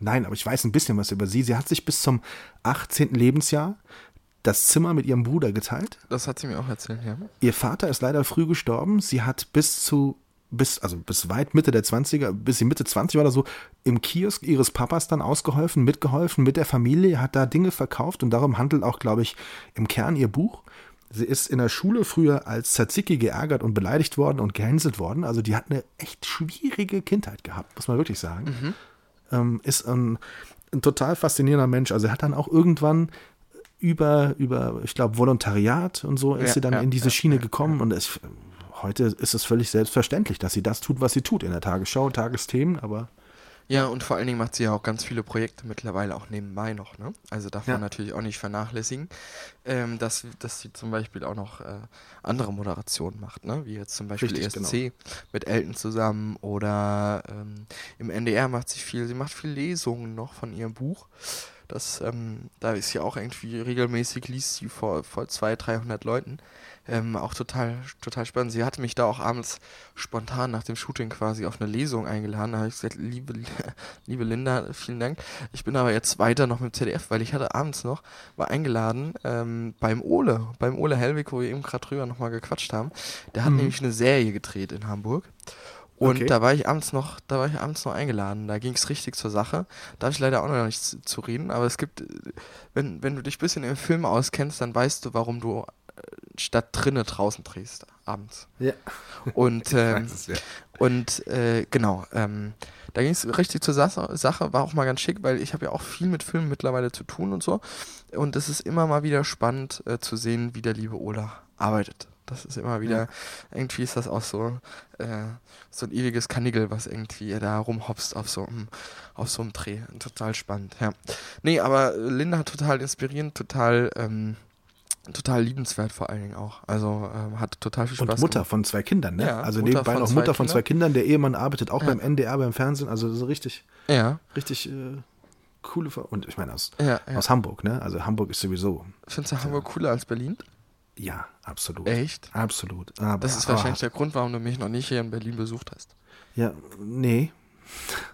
Nein, aber ich weiß ein bisschen was über sie. Sie hat sich bis zum 18. Lebensjahr das Zimmer mit ihrem Bruder geteilt. Das hat sie mir auch erzählt, ja. Ihr Vater ist leider früh gestorben. Sie hat bis zu bis, also bis weit Mitte der 20er, bis sie Mitte 20 war oder so, im Kiosk ihres Papas dann ausgeholfen, mitgeholfen mit der Familie, hat da Dinge verkauft und darum handelt auch, glaube ich, im Kern ihr Buch. Sie ist in der Schule früher als Tzatziki geärgert und beleidigt worden und gehänselt worden. Also die hat eine echt schwierige Kindheit gehabt, muss man wirklich sagen. Mhm ähm, ist ein, ein, total faszinierender Mensch. Also er hat dann auch irgendwann über, über ich glaube, Volontariat und so ist ja, sie dann ja, in diese Schiene gekommen und es, heute ist es völlig selbstverständlich, dass sie das tut, was sie tut in der Tagesschau, Tagesthemen, aber ja, und vor allen Dingen macht sie ja auch ganz viele Projekte mittlerweile auch nebenbei noch, ne? Also darf ja. man natürlich auch nicht vernachlässigen, ähm, dass, dass sie zum Beispiel auch noch äh, andere Moderationen macht, ne? Wie jetzt zum Beispiel Richtig, ESC genau. mit Elton zusammen oder ähm, im NDR macht sie viel, sie macht viel Lesungen noch von ihrem Buch. Das, ähm, da ist sie auch irgendwie regelmäßig, liest sie vor, vor 200, 300 Leuten. Ähm, auch total, total spannend. Sie hatte mich da auch abends spontan nach dem Shooting quasi auf eine Lesung eingeladen. Da habe ich gesagt, liebe, liebe Linda, vielen Dank. Ich bin aber jetzt weiter noch mit dem ZDF, weil ich hatte abends noch, war eingeladen ähm, beim Ole, beim Ole Helwig, wo wir eben gerade drüber nochmal gequatscht haben. Der hat mhm. nämlich eine Serie gedreht in Hamburg. Und okay. da war ich abends noch, da war ich abends noch eingeladen. Da ging es richtig zur Sache. Da habe ich leider auch noch nichts zu reden, aber es gibt, wenn, wenn du dich ein bisschen im Film auskennst, dann weißt du, warum du statt drinnen draußen drehst, abends. Ja. Und, ähm, es, ja. und äh, genau, ähm, da ging es richtig zur Sache, Sache, war auch mal ganz schick, weil ich habe ja auch viel mit Filmen mittlerweile zu tun und so. Und es ist immer mal wieder spannend äh, zu sehen, wie der liebe Ola arbeitet. Das ist immer wieder, ja. irgendwie ist das auch so, äh, so ein ewiges Kanigel, was irgendwie da rumhopst auf so, einem, auf so einem Dreh. Total spannend, ja. Nee, aber Linda hat total inspirierend, total, ähm, total liebenswert vor allen Dingen auch. Also ähm, hat total viel Spaß. Und Mutter gemacht. von zwei Kindern, ne? Ja, also Mutter nebenbei noch Mutter von zwei Kindern. Der Ehemann arbeitet auch ja. beim NDR, beim Fernsehen. Also so richtig, ja. richtig äh, coole. Ver und ich meine aus, ja, aus Hamburg, ne? Also Hamburg ist sowieso. Findest du Hamburg cooler als Berlin? Ja, absolut. Echt? Absolut. Aber, das ist wahrscheinlich der Grund, warum du mich noch nicht hier in Berlin besucht hast. Ja, nee.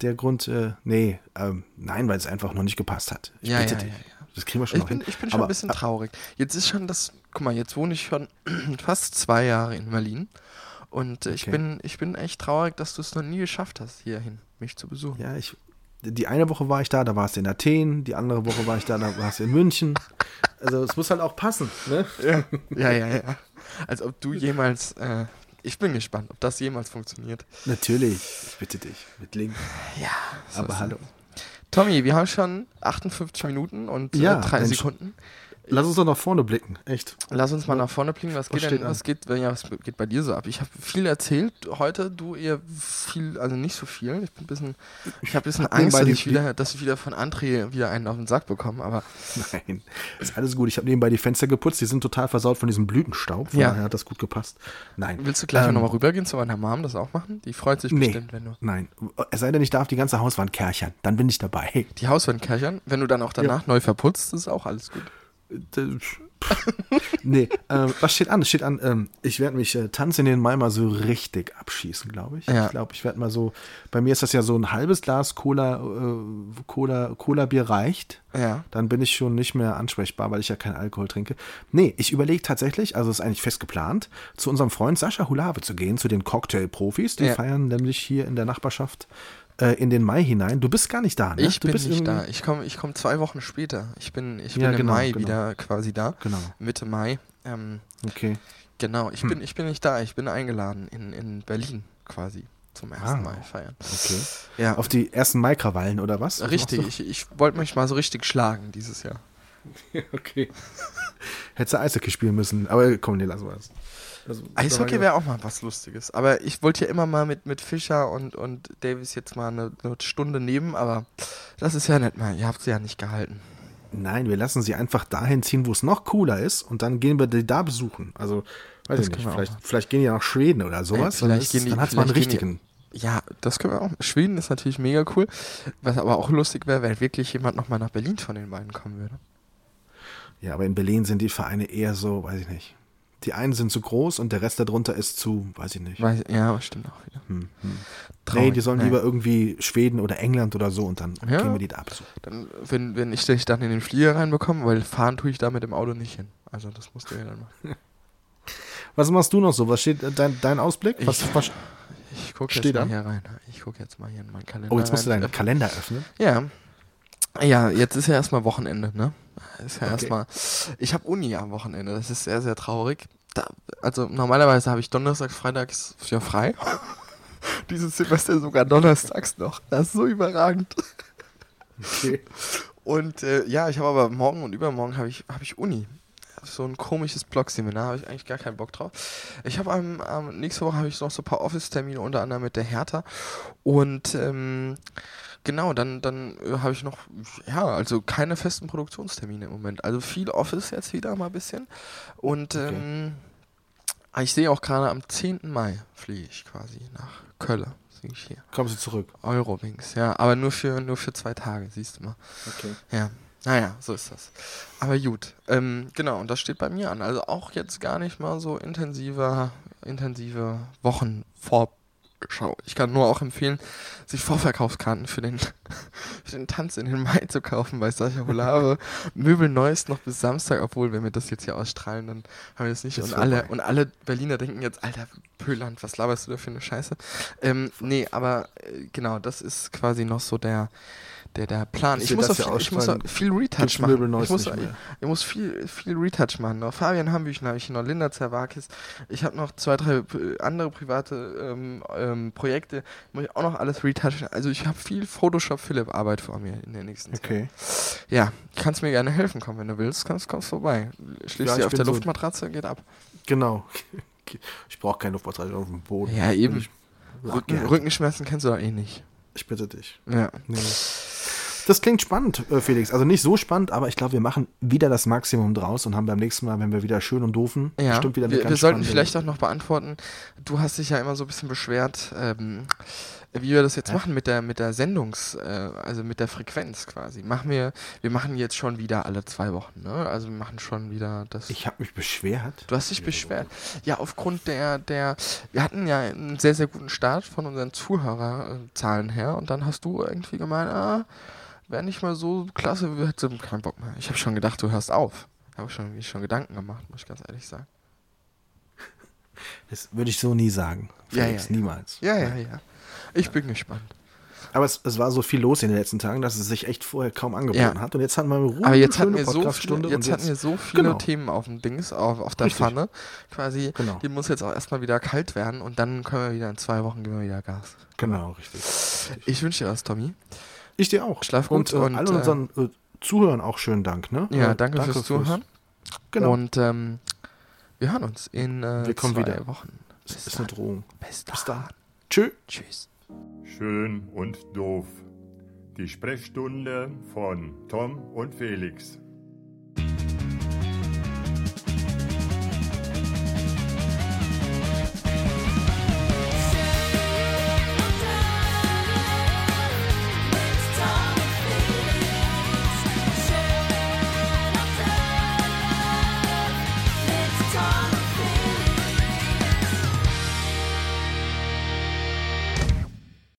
Der Grund, äh, nee, ähm, nein, weil es einfach noch nicht gepasst hat. Ich ja, ja, ja, ja. Das kriegen wir schon ich bin, hin. Ich bin schon Aber, ein bisschen traurig. Jetzt ist schon das, guck mal, jetzt wohne ich schon fast zwei Jahre in Berlin. Und äh, okay. ich, bin, ich bin echt traurig, dass du es noch nie geschafft hast, hierhin mich zu besuchen. Ja, ich, die eine Woche war ich da, da warst du in Athen, die andere Woche war ich da, da warst du in München. Also es muss halt auch passen, ne? Ja, ja, ja. ja. Als ob du jemals, äh, ich bin gespannt, ob das jemals funktioniert. Natürlich, ich bitte dich, mit Link. Ja. So Aber hallo. Tommy, wir haben schon 58 Minuten und äh, ja, drei Sekunden. Lass uns doch nach vorne blicken, echt. Lass uns mal nach vorne blicken. Was, was geht denn, was geht, ja, was geht bei dir so ab? Ich habe viel erzählt heute. Du eher viel, also nicht so viel. Ich bin ein bisschen, ich habe ein bisschen Angst, dass ich, wieder, dass ich wieder von André wieder einen auf den Sack bekomme, aber Nein, ist alles gut. Ich habe nebenbei die Fenster geputzt, die sind total versaut von diesem Blütenstaub. Von Ja. daher hat das gut gepasst. Nein. willst du gleich Ähm, nochmal rübergehen zu meiner Mom das auch machen? Die freut sich Nee. bestimmt, wenn du Nein. Es sei denn, ich darf die ganze Hauswand kerchern. Dann bin ich dabei. die Hauswand kerchern, wenn du dann auch danach neu verputzt, ist auch alles gut. Nee, ähm, was steht an? Es steht an, ähm, ich werde mich äh, Tanz in den Mai mal so richtig abschießen, glaube ich. Ja. Ich glaube, ich werde mal so, bei mir ist das ja so ein halbes Glas Cola, äh, Cola, Cola-Bier reicht. Ja. Dann bin ich schon nicht mehr ansprechbar, weil ich ja keinen Alkohol trinke. Nee, ich überlege tatsächlich, also ist eigentlich fest geplant, zu unserem Freund Sascha Hulave zu gehen, zu den Cocktail-Profis. Die Ja. feiern nämlich hier in der Nachbarschaft äh, in den Mai hinein. Du bist gar nicht da, ne? Ich du bin nicht da. Ich komme ich komm zwei Wochen später. Ich bin, ich bin Ja, im genau, Mai genau. wieder quasi da. Genau, Mitte Mai. Ähm, okay. genau, ich, Hm. bin, ich bin nicht da. Ich bin eingeladen in, in Berlin quasi zum 1. Ah. Mai feiern. Okay. Ja, Auf die ersten Mai-Krawallen oder was? Was richtig. Ich, ich wollte mich mal so richtig schlagen dieses Jahr. Okay. Hättest du Eishockey spielen müssen, aber komm, nee, lassen wir das. Also, Eishockey wäre auch mal was Lustiges. Aber ich wollte ja immer mal mit, mit Fischer und, und Davis jetzt mal eine, eine Stunde nehmen, aber das ist ja nicht mal. Ihr habt sie ja nicht gehalten. Nein, wir lassen sie einfach dahin ziehen, wo es noch cooler ist und dann gehen wir die da besuchen. Also, weiß Das ich nicht, vielleicht, vielleicht gehen die ja nach Schweden oder sowas. vielleicht dann ist- gehen die- dann hat es mal einen vielleicht richtigen. Ja, das können wir auch. Schweden ist natürlich mega cool. Was aber auch lustig wäre, wenn wirklich jemand nochmal nach Berlin von den beiden kommen würde. Ja, aber in Berlin sind die Vereine eher so, weiß ich nicht. Die einen sind zu groß und der Rest darunter ist zu, weiß ich nicht. Weiß, ja, stimmt auch wieder. Hm, hm. Nee, die sollen Nee. lieber irgendwie Schweden oder England oder so und dann Ja. gehen wir die da besuchen. Dann, wenn, wenn ich dich dann in den Flieger reinbekomme, weil fahren tue ich da mit dem Auto nicht hin. Also das musst du ja dann machen. Was machst du noch so? Was steht äh, dein, dein Ausblick? Was, Ich- was, Ich gucke jetzt mal an? hier rein. Ich gucke jetzt mal hier in meinen Kalender. oh, jetzt musst du rein. deinen Kalender öffnen. Ja. Ja, jetzt ist ja erstmal Wochenende, ne? Ist ja Okay. erstmal. Ich habe Uni am Wochenende, das ist sehr, sehr traurig. Da, also normalerweise habe ich Donnerstags, Freitags ja frei. Dieses Semester sogar Donnerstags noch. Das ist so überragend. Okay. Und äh, ja, ich habe aber morgen und übermorgen habe ich, hab ich Uni. So ein komisches Blog-Seminar, habe ich eigentlich gar keinen Bock drauf. Ich habe am, am nächste Woche habe ich noch so ein paar Office-Termine, unter anderem mit der Hertha. Und ähm, genau, dann, dann äh, habe ich noch, ja, also keine festen Produktionstermine im Moment. Also viel Office jetzt wieder mal ein bisschen. Und Okay. ähm, ich sehe auch gerade am 10. Mai fliege ich quasi nach Köln. Sehe ich hier. Kommst du zurück? Eurowings, ja, aber nur für, nur für zwei Tage, siehst du mal. Okay. Ja, naja, so ist das. Aber gut, ähm, genau, und das steht bei mir an. Also auch jetzt gar nicht mal so intensiver, intensive Wochenvorschau. Ich kann nur auch empfehlen, sich Vorverkaufskarten für den, für den Tanz in den Mai zu kaufen bei Sascha Holave. Möbel Neues noch bis Samstag, obwohl, wenn wir das jetzt hier ausstrahlen, dann haben wir das nicht. Ist und alle, und alle Berliner denken jetzt, Alter, Pöland, was laberst du da für eine Scheiße? Ähm, nee, aber äh, genau, das ist quasi noch so der, der, der Plan. Ich muss, viel, ich muss viel Retouch machen. Ich muss, mehr. ich muss viel, viel Retouch machen. Noch Fabian Hambüchen habe ich noch, Linda Zerwakis. Ich habe noch zwei, drei äh, andere private ähm, ähm, Projekte. Muss ich auch noch alles retouchen. Also ich habe viel Photoshop Philipp Arbeit vor mir in der nächsten Zeit. Okay. Ja, kannst mir gerne helfen kommen, wenn du willst. Kommst, kommst vorbei. Schläfst Ja, dir ich auf der so- Luftmatratze, geht ab. Genau. Ich brauche keine Luftmatratze auf dem Boden. Ja, eben. Ich, Rücken. Rückenschmerzen kennst du doch eh nicht. ich bitte dich. Ja. Nee. Das klingt spannend, äh, Felix. Also nicht so spannend, aber ich glaube, wir machen wieder das Maximum draus und haben beim nächsten Mal, wenn wir wieder schön und doofen, Ja, bestimmt wieder eine wir, ganz wir sollten vielleicht auch noch beantworten, du hast dich ja immer so ein bisschen beschwert, ähm, wie wir das jetzt Hä? machen mit der mit der Sendungs, äh, also mit der Frequenz quasi. Machen wir, wir machen jetzt schon wieder alle zwei Wochen, ne? Also wir machen schon wieder das. Ich habe mich beschwert. Du hast dich beschwert. Ja, aufgrund der, der, wir hatten ja einen sehr, sehr guten Start von unseren Zuhörerzahlen her und dann hast du irgendwie gemeint, ah, wäre nicht mal so klasse, wir hätten keinen Bock mehr. Ich habe schon gedacht, du hörst auf. Habe schon, mir schon Gedanken gemacht, muss ich ganz ehrlich sagen. Das würde ich so nie sagen. Ja, Felix, ja, ja. niemals. Ja, ja, ja. Ich bin gespannt. Aber es, es war so viel los in den letzten Tagen, dass es sich echt vorher kaum angeboten Ja. hat. Und jetzt hatten wir eine Ruhe, Aber jetzt hatten wir so viele, jetzt und hatten wir so viele Genau. Themen auf dem Dings, auf, auf der Richtig. Pfanne. Quasi, Genau. die muss jetzt auch erstmal wieder kalt werden und dann können wir wieder in zwei Wochen geben wir wieder Gas. Genau, richtig. Ich wünsche dir was, Tommy. Ich dir auch. Schlaf gut und, äh, und, allen äh, unseren äh, Zuhörern auch schönen Dank. Ne? Ja, Äh, danke, fürs Zuhören. Genau. Und ähm, wir hören uns in äh, Wir kommen zwei wieder. Wochen. es Bis ist eine dann. Drohung. Bis Bis dann. dann. Tschö. Tschüss. Schön und doof. Die Sprechstunde von Tom und Felix.